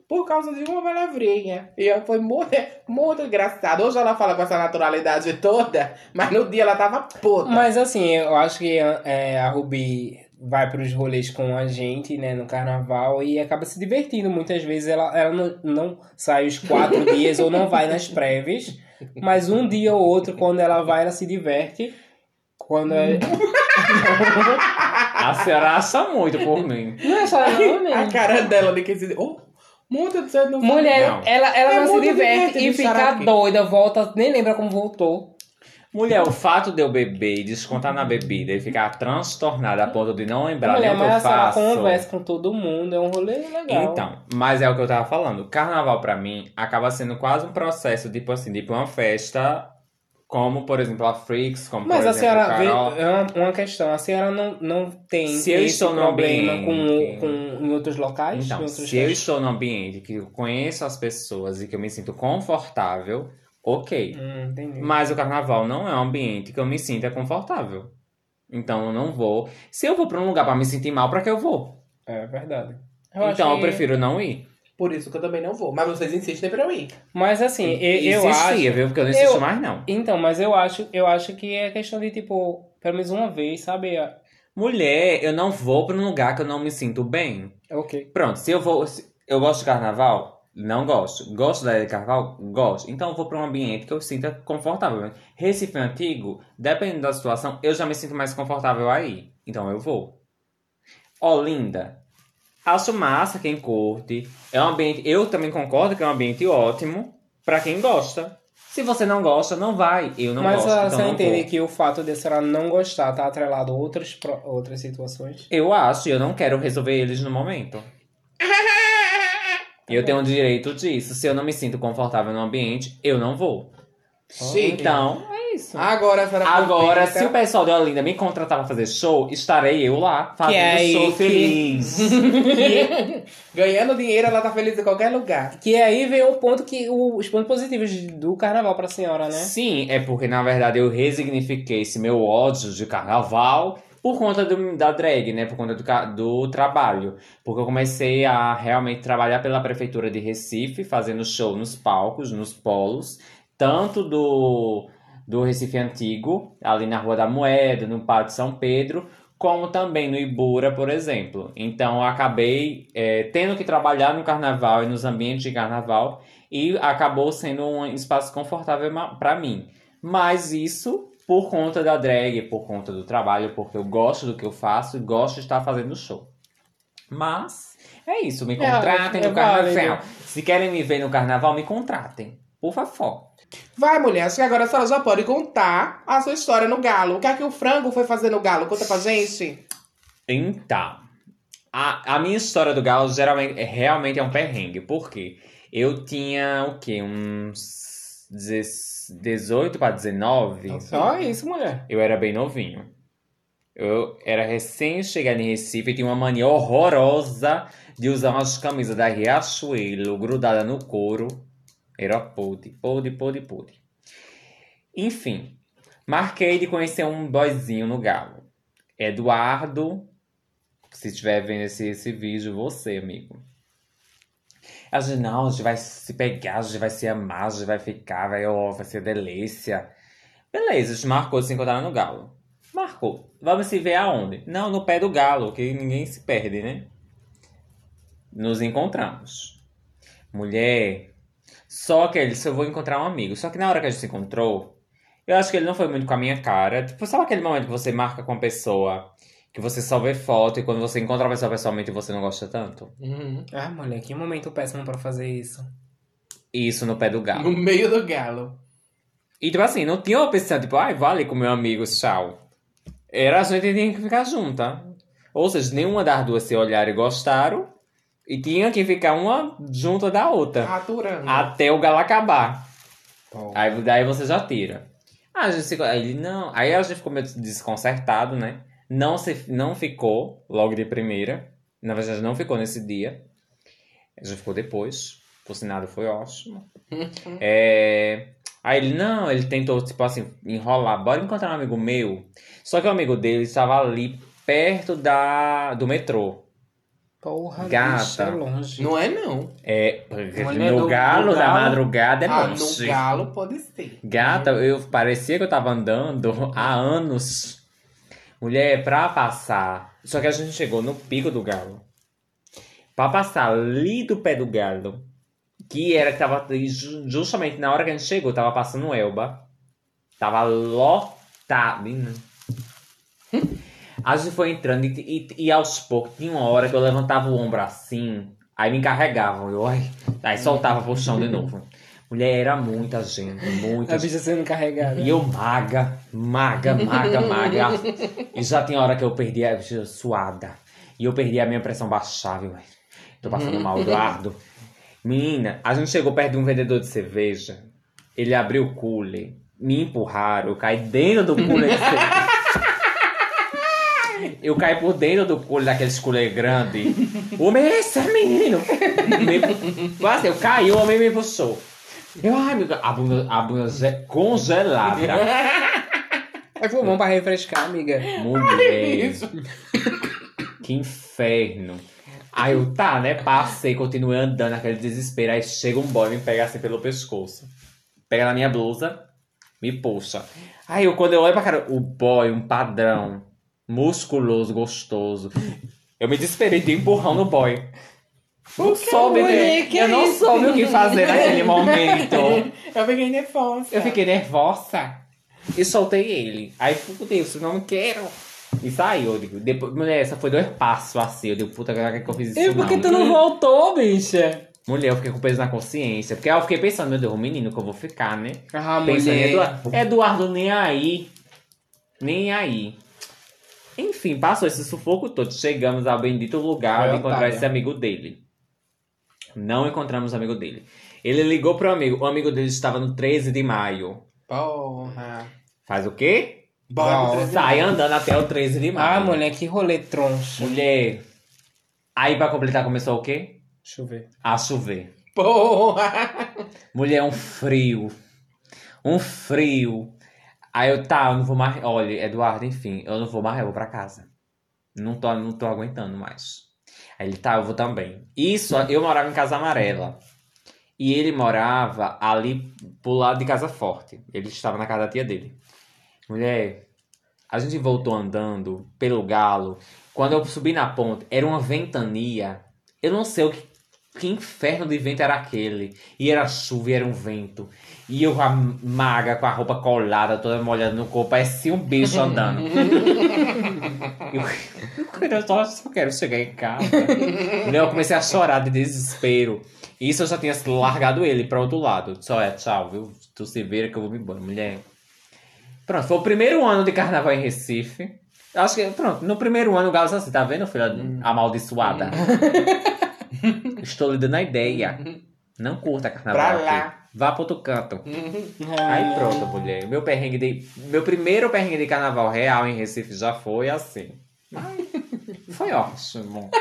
Por causa de uma palavrinha. E ela foi muito, muito engraçado. Hoje ela fala com essa naturalidade toda, mas no dia ela tava puta. Mas assim, eu acho que é, a Ruby vai pros rolês com a gente, né, no carnaval e acaba se divertindo. Muitas vezes ela, ela não, não sai os quatro dias ou não vai nas prévias, mas um dia ou outro, quando ela vai, ela se diverte. Quando é... A senhora acha muito por mim. Não é só não, A cara dela de que se. Oh, muito de ser não Mulher, Não. ela, ela É não se diverte e fica doida, volta, nem lembra como voltou. Mulher, o fato de eu beber e descontar na bebida e ficar transtornada a ponto de não lembrar Mulher, nem o que eu faço. conversa com todo mundo, é um rolê legal. Então, mas é o que eu tava falando. Carnaval pra mim acaba sendo quase um processo, tipo assim, tipo uma festa, como por exemplo a Freaks, como Mas por a exemplo senhora vê, Carol. é uma, uma questão, a senhora não, não tem Se eu estou no problema ambiente- com, com, em outros locais? Então, outros se eu estou num ambiente que eu conheço as pessoas e que eu me sinto confortável, ok. Hum. Mas o carnaval não é um ambiente que eu me sinta confortável. Então eu não vou. Se eu vou pra um lugar pra me sentir mal, pra que eu vou? É verdade. então eu que- prefiro não ir. Por isso que eu também não vou. Mas vocês insistem pra eu ir. Mas assim, eu, eu acho... Insistia, viu? Porque eu não insisto eu- mais, não. Então, mas eu acho, eu acho que é questão de, tipo, pelo menos uma vez, sabe? Mulher, eu não vou pra um lugar que eu não me sinto bem. Ok. Pronto, se eu vou. se- eu gosto de carnaval? Não gosto. Gosto da ideia de carnaval? Gosto. Então eu vou pra um ambiente que eu sinta confortável. Recife Antigo, dependendo da situação, eu já me sinto mais confortável aí. Então eu vou. Olinda. Acho massa quem curte. É um ambiente. Eu também concordo que é um ambiente ótimo pra quem gosta. Se você não gosta, não vai. Eu não mas gosto. a então senhora não entende vou. que o fato de a senhora não gostar tá atrelado a outras, outras situações? Eu acho, e eu não quero resolver eles no momento. Eu tenho o direito disso. Se eu não me sinto confortável no ambiente, eu não vou. Chique. Então, isso. Agora a senhora Agora, aproveita. se o pessoal de Olinda me contratar pra fazer show, estarei eu lá fazendo Que é aí show que- feliz. Ganhando dinheiro, ela tá feliz em qualquer lugar. Que aí vem o ponto que o- os pontos positivos do carnaval pra senhora, né? Sim, é porque na verdade eu resignifiquei esse meu ódio de carnaval por conta do- da drag, né? Por conta do, do trabalho. Porque eu comecei a realmente trabalhar pela prefeitura de Recife, fazendo show nos palcos, nos polos, tanto do, do Recife Antigo, ali na Rua da Moeda, no Pátio São Pedro, como também no Ibura, por exemplo. Então eu acabei é, tendo que trabalhar no carnaval e nos ambientes de carnaval e acabou sendo um espaço confortável para mim. Mas isso por conta da drag, por conta do trabalho, porque eu gosto do que eu faço e gosto de estar fazendo show. Mas é isso, me contratem é no carnaval. válido. Se querem me ver no carnaval, me contratem. Por favor. Vai, mulher. Acho que agora a senhora já pode contar a sua história no galo. O que é que o frango foi fazer no galo? Conta pra gente. Então, a, a minha história do galo geralmente, é- realmente é um perrengue. Por quê? Eu tinha o quê? Uns 18 para 19? Só isso, mulher. Eu era bem novinho. Eu era recém-chegado em Recife e tinha uma mania horrorosa de usar umas camisas da Riachuelo grudada no couro. Era podre, podre, podre, podre. Enfim, marquei de conhecer um boyzinho no Galo. Eduardo, se estiver vendo esse, esse vídeo, você, amigo. A gente, não, a gente vai se pegar, a gente vai se amar, a gente vai ficar, vai, ó, vai ser delícia. Beleza, a gente marcou se encontrar no Galo. Marcou. Vamos se ver aonde? Não, no pé do Galo, que ninguém se perde, né? Nos encontramos. Mulher. Só que ele disse, eu vou encontrar um amigo. Só que na hora que a gente se encontrou, eu acho que ele não foi muito com a minha cara. Tipo, sabe aquele momento que você marca com a pessoa, que você só vê foto e quando você encontra a pessoa pessoalmente você não gosta tanto? Uhum. Ah, mulher, que momento péssimo pra fazer isso. Isso no pé do Galo. No meio do galo. E tipo assim, não tinha opção, tipo, ai, vale com meu amigo, tchau. Era a gente tinha que ficar junta. Ou seja, nenhuma das duas se olharam e gostaram. E tinha que ficar uma junto da outra. Aturando. Até o galo acabar. Pô. Aí daí você já tira. Ah, a gente. Aí ele não. Aí a gente ficou meio desconcertado, né? Não, se, não ficou logo de primeira. Na verdade, não ficou nesse dia. A gente ficou depois. Por sinal, foi ótimo. É, Aí ele, não, ele tentou, tipo assim, enrolar. Bora encontrar um amigo meu. Só que o amigo dele estava ali perto da, do metrô. Porra, Gata. bicho, é longe. Não é, não. É, porque Mulher, no no- galo no da galo- madrugada é ah, longe. no galo pode ser. Gata, eu parecia que eu tava andando há anos. Mulher, pra passar. Só que a gente chegou no pico do galo. Pra passar ali do pé do galo, que era que tava ju- justamente na hora que a gente chegou, tava passando Elba. Tava lotado. Menina. A gente foi entrando e, e, e aos poucos, tinha uma hora que eu levantava o ombro assim, aí me encarregavam. Eu, ai, aí soltava pro chão de novo. Mulher, era muita gente, muita A bicha sendo carregada. E eu maga, maga, maga, maga. E já tinha hora que eu perdi a bicha suada. E eu perdi a minha pressão baixava, velho. Tô passando mal, Eduardo. Menina, a gente chegou perto de um vendedor de cerveja. Ele abriu o cooler. Me empurraram. Eu caí dentro do cooler de cerveja. Eu caí por dentro do cooler daqueles cooler grande. O meu esse é menino. Me, quase, eu caí, o homem me puxou. Eu, ai, meu a bunda, a bunda ge- congelada. Foi bom pra refrescar, amiga. Mulher. Que inferno. Aí eu, tá, né? Passei, continuei andando naquele desespero. Aí chega um boy e me pega assim pelo pescoço. Pega na minha blusa, me puxa. Aí eu, quando eu olho pra cara, o boy, um padrão, musculoso, gostoso. Eu me desesperei de empurrão no boy. Não soube, mulher? né? Que Eu não isso? soube o que fazer naquele momento. Eu fiquei nervosa. Eu fiquei nervosa e soltei ele. Aí, puta Deus, eu não quero. E saiu, eu digo. Depois, mulher, essa foi dois passos assim. Eu digo, puta, cara, que eu fiz isso E por que não. tu não voltou, bicha? Mulher, eu fiquei com peso na consciência. Porque eu fiquei pensando, meu Deus, o menino que eu vou ficar, né? Ah, Pensando em mulher. Eduardo. Eduardo nem aí. Nem aí. Enfim, passou esse sufoco todo. Chegamos ao bendito lugar Foi de encontrar otária. esse amigo dele. Não encontramos o amigo dele. Ele ligou pro amigo. O amigo dele estava no 13 de maio. Porra. Faz o quê? Bora Sai andando até o 13 de maio. Ah, mulher, que rolê troncho. Mulher. Aí pra completar começou o quê? Deixa eu ver. A chover. Porra. Mulher, um frio. Um frio. Aí eu, tá, eu não vou mais. Olha, Eduardo, enfim, eu não vou mais, eu vou pra casa. Não tô, não tô aguentando mais. Aí ele, tá, eu vou também. Isso, eu morava em Casa Amarela. E ele morava ali pro lado de Casa Forte. Ele estava na casa da tia dele. Mulher, a gente voltou andando pelo galo. Quando eu subi na ponte, era uma ventania. Eu não sei o que, que inferno de vento era aquele. E era chuva e era um vento. E eu, a maga, com a roupa colada, toda molhada no corpo, parecia um bicho andando. eu, eu só, só quero chegar em casa. Eu comecei a chorar de desespero. Isso eu já tinha largado ele pra outro lado. Só é, tchau, viu? Tu se vira que eu vou me embora, mulher. Pronto, foi o primeiro ano de carnaval em Recife. Acho que, pronto, no primeiro ano o Galo disse assim, tá vendo, filha amaldiçoada? Estou lhe dando a ideia. Não curta carnaval Pra lá. aqui. Vá pro outro canto. Aí pronto, mulher. Meu perrengue de. Meu primeiro perrengue de carnaval real em Recife já foi assim. Foi ótimo.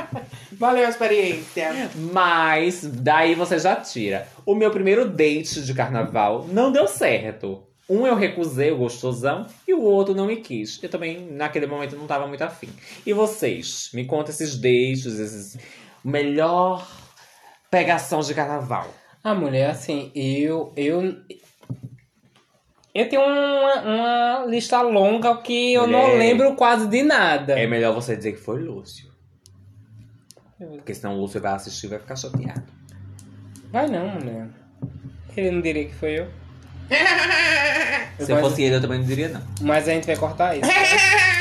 Valeu a experiência. Mas daí você já tira. O meu primeiro date de carnaval não deu certo. Um eu recusei o gostosão e o outro não me quis. Eu também, naquele momento, não tava muito afim. E vocês? Me conta esses dates, esses. Melhor pegação de carnaval. Ah, mulher, assim, eu. Eu, eu tenho uma, uma lista longa que eu não Mulher. lembro quase de nada. É melhor você dizer que foi Lúcio. Porque senão o Lúcio vai assistir e vai ficar chateado. Vai não, mulher. Ele não diria que foi eu. Se eu fosse ele, eu também não diria não. Mas a gente vai cortar isso.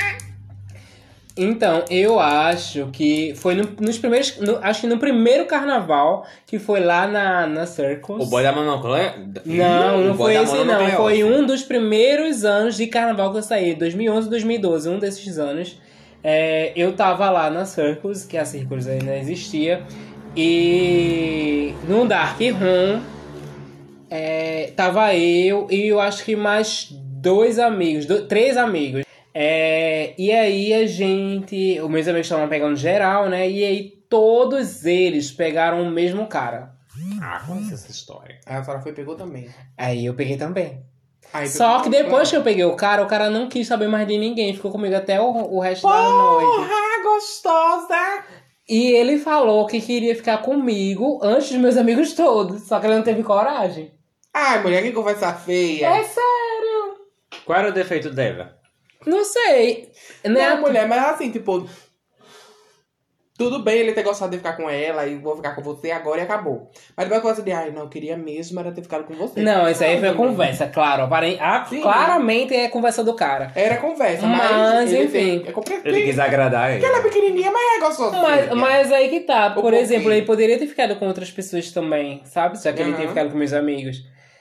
Então, eu acho que foi no- nos primeiros. no- acho que no primeiro carnaval, que foi lá na, na Circus. O boy da Manopla é? Não, não foi esse não. Foi um dos primeiros anos de carnaval que eu saí, 2011 2012, um desses anos. É, eu tava lá na Circus, que a Circus ainda existia, e no Dark Room é, tava eu e eu acho que mais dois amigos, do- três amigos. É, e aí a gente, os meus amigos estavam pegando geral, né? E aí todos eles pegaram o mesmo cara. Ah, conhece essa história. Aí a senhora foi e pegou também. Aí eu peguei também. Aí Só que depois que eu peguei o cara, o cara não quis saber mais de ninguém, ficou comigo até o, o resto da noite. Porra, gostosa! E ele falou que queria ficar comigo antes dos meus amigos todos, só que ele não teve coragem. Ai, mulher, que conversa feia. É sério? Qual era o defeito dela? Não sei. Né? Não, mulher, mas assim, tipo. Tudo bem ele ter gostado de ficar com ela e vou ficar com você agora e acabou. Mas depois coisa de, ai, não, eu queria mesmo era ter ficado com você. Não, isso aí foi conversa, claro. apare- ah, Sim. claramente é conversa do cara. Era conversa, mas, Mas, ele enfim. tem- é. Ele quis agradar ele. Porque ela é pequenininha, mas é gostosa. Mas, mas aí que tá. Por pouquinho. exemplo, ele poderia ter ficado com outras pessoas também, sabe? Já que ele Aham. tinha ficado com meus amigos.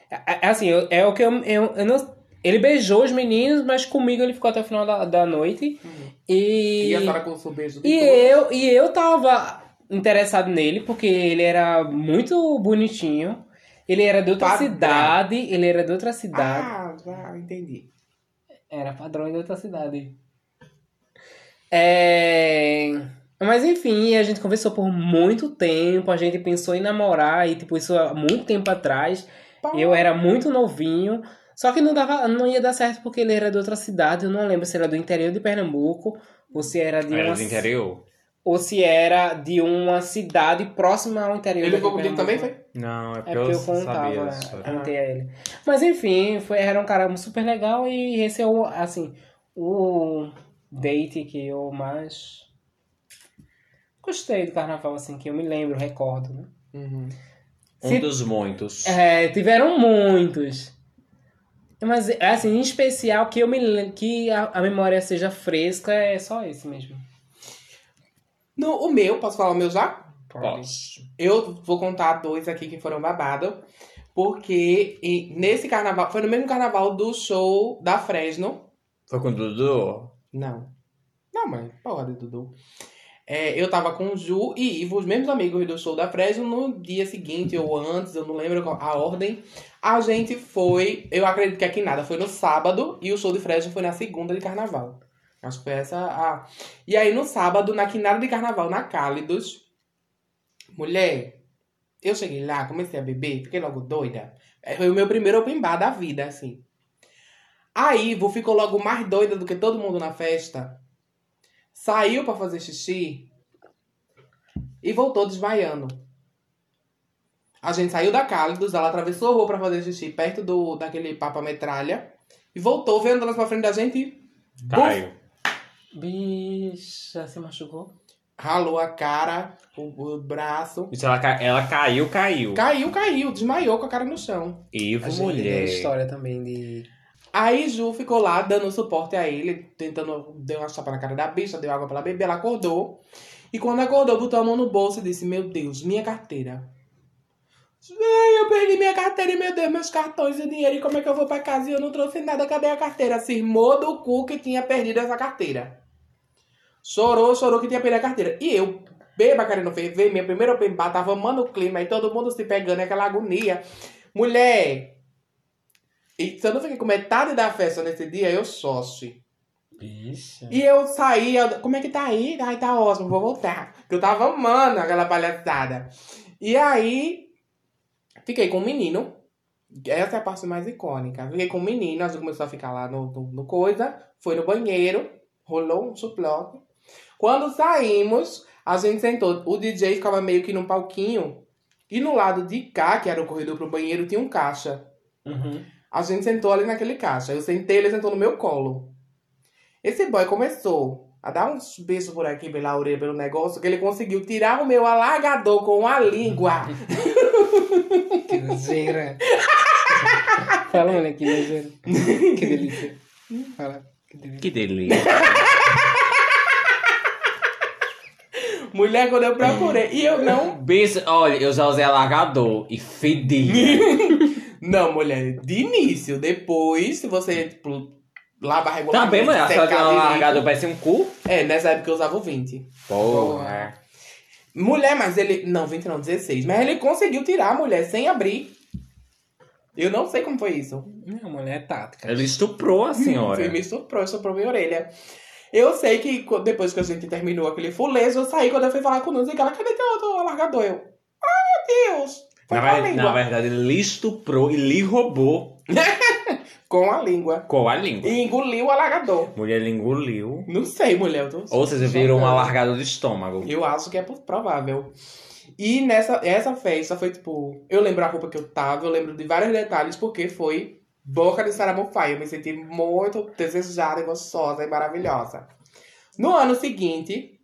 É- é Assim, eu- é o que eu, eu, eu não. Ele beijou os meninos, mas comigo ele ficou até o final da, da noite. E. E a com o beijo E eu, e eu tava interessado nele, porque ele era muito bonitinho. Ele era de outra Padrão. cidade. Ele era de outra cidade. Ah, já entendi. Era padrão de outra cidade. É... Mas enfim, a gente conversou por muito tempo. A gente pensou em namorar. E tipo, isso há muito tempo atrás. Eu era muito novinho. Só que não, dava, não ia dar certo porque ele era de outra cidade. Eu não lembro se era do interior de Pernambuco. Ou se era de Era uma do interior? ou se era de uma cidade próxima ao interior. Ele ficou contigo também, foi? Não, é É porque porque eu, eu contava, né? contei a ele. Mas enfim, foi, era um cara super legal e esse é o, assim, o date que eu mais gostei do carnaval, assim, que eu me lembro, recordo, né? Uhum. Um Se- dos muitos. É, tiveram muitos. Mas, assim, em especial, que eu me que a, a memória seja fresca, é só esse mesmo. No, o meu, posso falar o meu já? Posso. Eu vou contar dois aqui que foram babado. Porque e nesse carnaval, foi no mesmo carnaval do show da Fresno. Foi com o Dudu? Não. Não, mas porra de Dudu. É, eu tava com o Ju e Ivo, os mesmos amigos do show da Fresno, no dia seguinte ou antes, eu não lembro a ordem. A gente foi, eu acredito que aqui nada, foi no sábado e o show de Fresno foi na segunda de carnaval. Acho que foi essa a. E aí no sábado, na quinada de carnaval, na Cálidos, mulher, eu cheguei lá, comecei a beber, fiquei logo doida. É, Foi o meu primeiro open bar da vida, assim. Aí, Ivo ficou logo mais doida do que todo mundo na festa. Saiu pra fazer xixi e voltou desmaiando. A gente saiu da Cálidos, ela atravessou a rua pra fazer xixi perto do, daquele papa metralha e voltou, veio andando pra frente da gente e Caio. Bicha, se machucou? ralou a cara, o, o braço. Ela, ca- ela caiu, caiu. Caiu, caiu, desmaiou com a cara no chão. Ivo, A gente tem mulher. história também de Aí Ju ficou lá dando suporte a ele, tentando, deu uma chapa na cara da bicha, deu água pra ela beber, ela acordou. E quando acordou, botou a mão no bolso e disse, meu Deus, minha carteira. Eu perdi minha carteira e, meu Deus, meus cartões e dinheiro, e como é que eu vou pra casa? E eu não trouxe nada, cadê a carteira? Se irmou do cu que tinha perdido essa carteira. Chorou, chorou que tinha perdido a carteira. E eu, beba querendo ver, minha primeira bar, tava amando o clima, e todo mundo se pegando, aquela agonia. Mulher, e se eu não fiquei com metade da festa nesse dia, eu sócio. Bicha. E eu saí, eu, como é que tá aí? Ai, tá ótimo, vou voltar. Porque eu tava amando aquela palhaçada. E aí, fiquei com um menino. Essa é a parte mais icônica. Fiquei com um menino, a gente começou a ficar lá no, no, no coisa. Foi no banheiro, rolou um suplote. Quando saímos, a gente sentou. O DJ ficava meio que num palquinho. E no lado de cá, que era o corredor pro banheiro, tinha um caixa. Uhum. A gente sentou ali naquele caixa. Eu sentei, ele sentou no meu colo. Esse boy começou a dar uns beijos por aqui pela orelha, pelo negócio, que ele conseguiu tirar o meu alargador com a língua. Que nojeira. Fala, mulher, que nojeira. Que delícia. Fala, que delícia. Que delícia. Mulher, quando eu procurei. E eu não. Bicho, olha, eu já usei alargador e fedia. Não, mulher, de início. Depois, se você, tipo, lava regularmente. Também, mulher, a tem secar um direito. alargador, parece um cu. É, nessa época eu usava o 20. Porra. Mulher, mas ele. Não, 20 não, 16. Mas ele conseguiu tirar a mulher sem abrir. Eu não sei como foi isso. Não, mulher é tática. Ele estuprou a Ele senhora. me soprou, soprou minha orelha. Eu sei que depois que a gente terminou aquele fulejo, eu saí quando eu fui falar com o Nunes e ela, cadê teu outro alargador? Eu, ai meu Deus! Foi Na, ver- na verdade, ele estuprou e lhe roubou Com a língua. com a língua. E engoliu o alargador. Mulher lhe engoliu. Não sei, mulher. Eu tô Ou seja, virou um alargador de estômago. Eu acho que é provável. E nessa essa festa foi tipo. Eu lembro a roupa que eu tava, eu lembro de vários detalhes, porque foi boca de Saramofaia. Eu me senti muito desejada e gostosa e maravilhosa. No ano seguinte,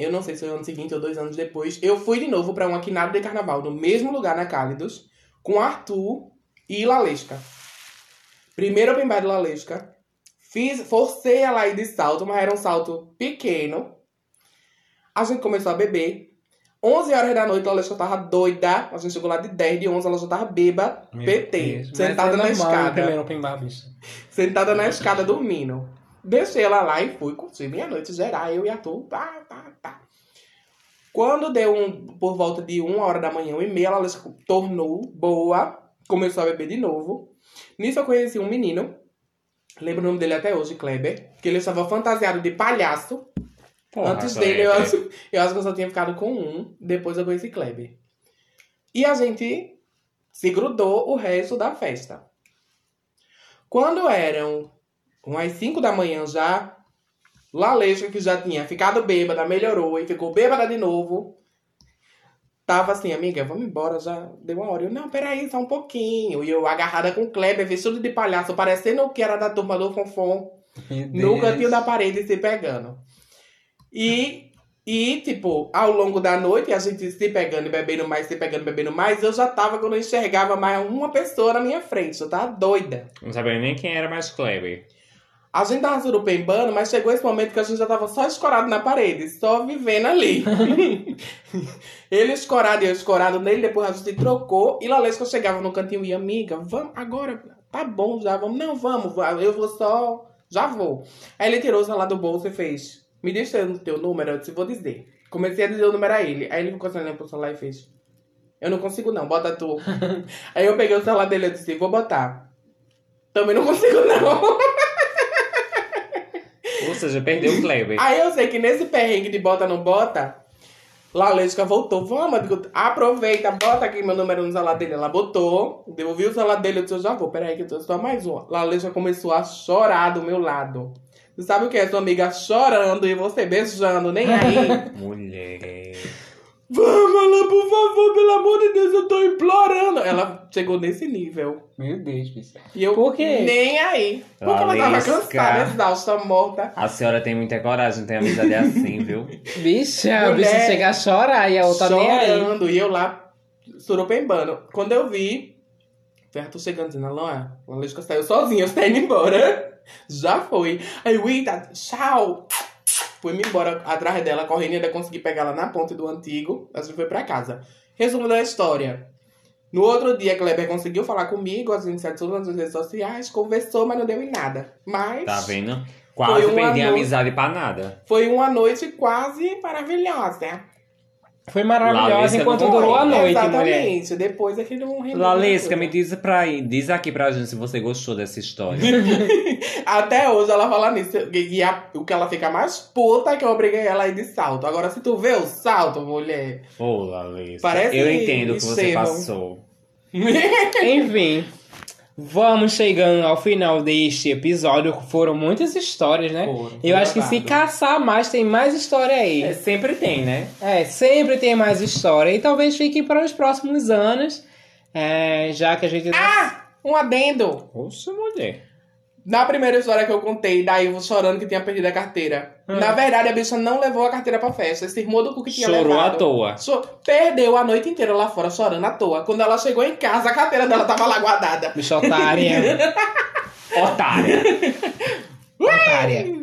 Eu não sei se foi ano seguinte ou dois anos depois. Eu fui de novo pra uma quinada de carnaval, no mesmo lugar na Cálidos, com Arthur e Lalesca. Primeiro open bar de Lalesca. Fiz, forcei ela a ir de salto, mas era um salto pequeno. A gente começou a beber. 11 horas da noite, a Lalesca tava doida. A gente chegou lá de 10, de 11, ela já tava beba, Meu PT, Deus, mas sentada é na escada. primeiro open bar, bicho. Sentada na escada dormindo. Deixei ela lá e fui curtir minha noite geral, eu e a Arthur. Tá, tá. Quando deu um, por volta de uma hora da manhã, uma e meia, ela se tornou boa, começou a beber de novo. Nisso eu conheci um menino, lembro o nome dele até hoje, Kleber, que ele estava fantasiado de palhaço. Porra, Antes dele, eu acho, eu acho que eu só tinha ficado com um, depois eu conheci Kleber. E a gente se grudou o resto da festa. Quando eram umas 5 da manhã já, Lalesca, que já tinha ficado bêbada, melhorou e ficou bêbada de novo. Tava assim, amiga, vamos embora, já deu uma hora. Eu, não, peraí, só um pouquinho. E eu agarrada com o Kleber, vestido de palhaço, parecendo que era da turma do Fonfon, no cantinho da parede se pegando. E, e, tipo, ao longo da noite, a gente se pegando e bebendo mais, se pegando e bebendo mais, eu já tava quando eu enxergava mais uma pessoa na minha frente. Eu tava doida. Não sabia nem quem era mais Kleber. A gente tava surupembando, mas chegou esse momento que a gente já tava só escorado na parede, só vivendo ali. ele escorado e eu escorado nele, depois a gente trocou. E Lalesca chegava no cantinho e amiga, vamos agora, tá bom já, vamos. Não, vamos, eu vou só, já vou. Aí ele tirou o celular do bolso e fez, me deixa o teu número, eu disse, vou dizer. Comecei a dizer o número a ele. Aí ele ficou olhando pro celular e fez, eu não consigo não, bota tu. Aí eu peguei o celular dele e disse, vou botar. Também não consigo não. Ou seja, perdeu o Kleber. Aí eu sei que nesse perrengue de bota não bota, Lalesca voltou. Vamos, digo, aproveita, bota aqui meu número no celular dele. Ela botou, devolvi o celular dele, eu disse, eu já vou, peraí que eu tô só mais uma. Lalesca começou a chorar do meu lado. Você sabe o que é? Sua amiga chorando e você beijando, nem aí. Mulher. Vamos, ela, por favor, pelo amor de Deus, eu tô implorando. Ela chegou nesse nível. Meu Deus, bicho. E eu Por quê? nem aí. Porque ela tava Lalesca. cansada, exausta, morta. A senhora tem muita coragem, não tem amizade assim, viu? Bicha, a Mulher, bicha chega a chorar e a outra nem aí. chorando. E eu lá, surupembando. Quando eu vi, foi Arthur chegando dizendo, Alô, a Lalesca saiu sozinha, você tá indo embora. Já foi. Aí, Wita, tchau. Fui-me embora atrás dela, correndo ainda consegui pegar ela na ponte do antigo. A gente foi pra casa. Resumo da história. No outro dia, Kleber conseguiu falar comigo, a gente se adicionou nas redes sociais, conversou, mas não deu em nada. Mas Tá vendo? Quase perdi a amizade pra nada. foi uma noite quase maravilhosa. Foi maravilhosa Lalesca enquanto não durou a noite, mulher. Exatamente. Depois é que não rendeu Lalesca, me diz, pra, diz aqui pra gente se você gostou dessa história. Até hoje ela fala nisso. E a- o que ela fica mais puta é que eu obriguei ela a ir de salto. Agora, se tu vê o salto, mulher. Ô, Lalesca. Parece Eu entendo o que você Estevão. passou. Enfim, vamos chegando ao final deste episódio. Foram muitas histórias, né? Foram, Eu acho que se caçar mais, tem mais história aí. É, sempre tem, né? É, sempre tem mais história. E talvez fique para os próximos anos. é, já que a gente. Ah! Um adendo. Poxa, mulher. Na primeira história que eu contei, da Ivo chorando que tinha perdido a carteira. Na verdade, a bicha não levou a carteira pra festa. Esse irmão do cu que tinha Chorou levado. à toa. Cho- Perdeu a noite inteira lá fora chorando à toa. Quando ela chegou em casa, a carteira dela tava lá guardada. Bicho otária. Otária. otária.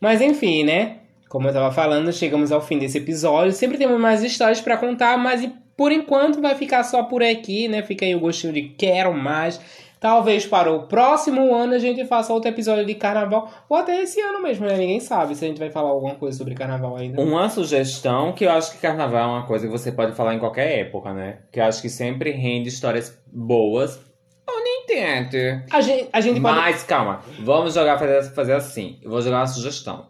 Mas enfim, né? Como eu tava falando, chegamos ao fim desse episódio. Sempre temos mais histórias pra contar, mas por enquanto vai ficar só por aqui, né? Fica aí o gostinho de quero mais. Talvez para o próximo ano a gente faça outro episódio de carnaval. Ou até esse ano mesmo, né? Ninguém sabe se a gente vai falar alguma coisa sobre carnaval ainda. Uma sugestão que eu acho que carnaval é uma coisa que você pode falar em qualquer época, né? Que eu acho que sempre rende histórias boas. Ou nem tanto. A gente, a gente pode. Mas calma, vamos jogar fazer, fazer assim. Eu vou jogar uma sugestão.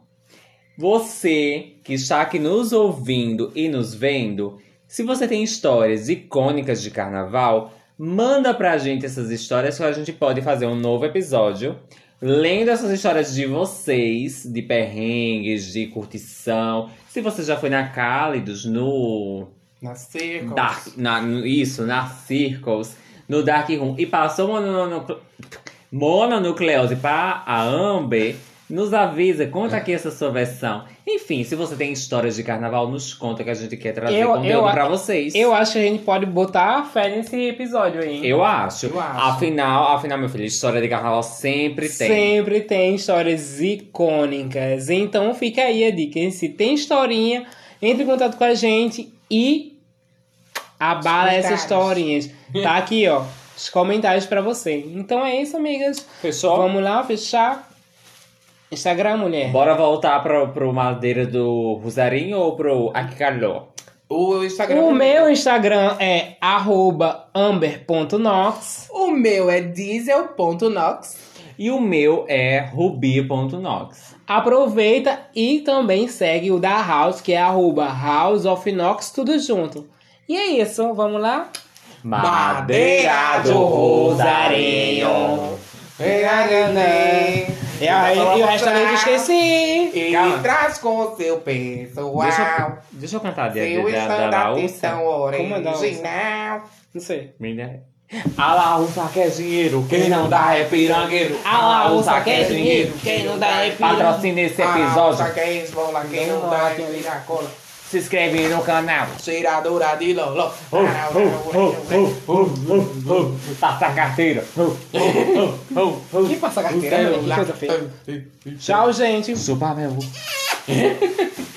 Você que está aqui nos ouvindo e nos vendo, se você tem histórias icônicas de carnaval, manda pra gente essas histórias que a gente pode fazer um novo episódio. Lendo essas histórias de vocês, de perrengues, de curtição. Se você já foi na Cálidos, no Na seca. Dark, na, isso, na Circles, no Dark Room, e passou mononucle- mononucleose para a Amber, Nos avisa, conta aqui essa sua versão. Enfim, se você tem histórias de carnaval, nos conta que a gente quer trazer Eu- conteúdo eu- pra vocês. Eu acho que a gente pode botar fé nesse episódio aí. Eu acho. Eu acho. Afinal, afinal, meu filho, história de carnaval sempre tem. Sempre tem histórias icônicas. Então fica aí a dica. Se tem historinha, entre em contato com a gente e abala essas historinhas. Tá aqui, ó. Os comentários pra você. Então é isso, amigas. Fechou? Vamos lá fechar. Instagram, mulher. Bora voltar pro, pro Madeira do Rosarinho ou pro Aquicaló? O Instagram. O meu Instagram é arroba amber.nox. O meu é diesel.nox. E o meu é rubi.nox. Aproveita e também segue o da House, que é arroba House of Nox, tudo junto. E é isso, vamos lá? Madeira do Rosarinho. E, aí, e o restaurante eu esqueci. E Calma. traz com o seu pessoal. Deixa eu, deixa eu cantar de, de, Seu da, da, stand da atenção Como é da original. Não sei. Mina. A Laúça quer dinheiro, quem não dá é pirangueiro. A Laúça quer dinheiro, quem não dá é pirangueiro. Patrocina esse episódio. saca é esmola, quem não dá é piracola. Se inscreve no canal. Cheiradora de loló. Passa a carteira. Que passa a carteira? Que coisa feia. Tchau, gente. Chupa meu.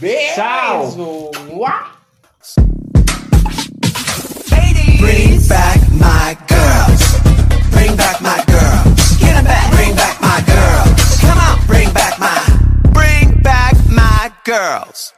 Beijo. Tchau. Bring back my girls. Bring back my girls. Get 'em back. Bring back my girls. Come on. Bring back my. Bring back my girls.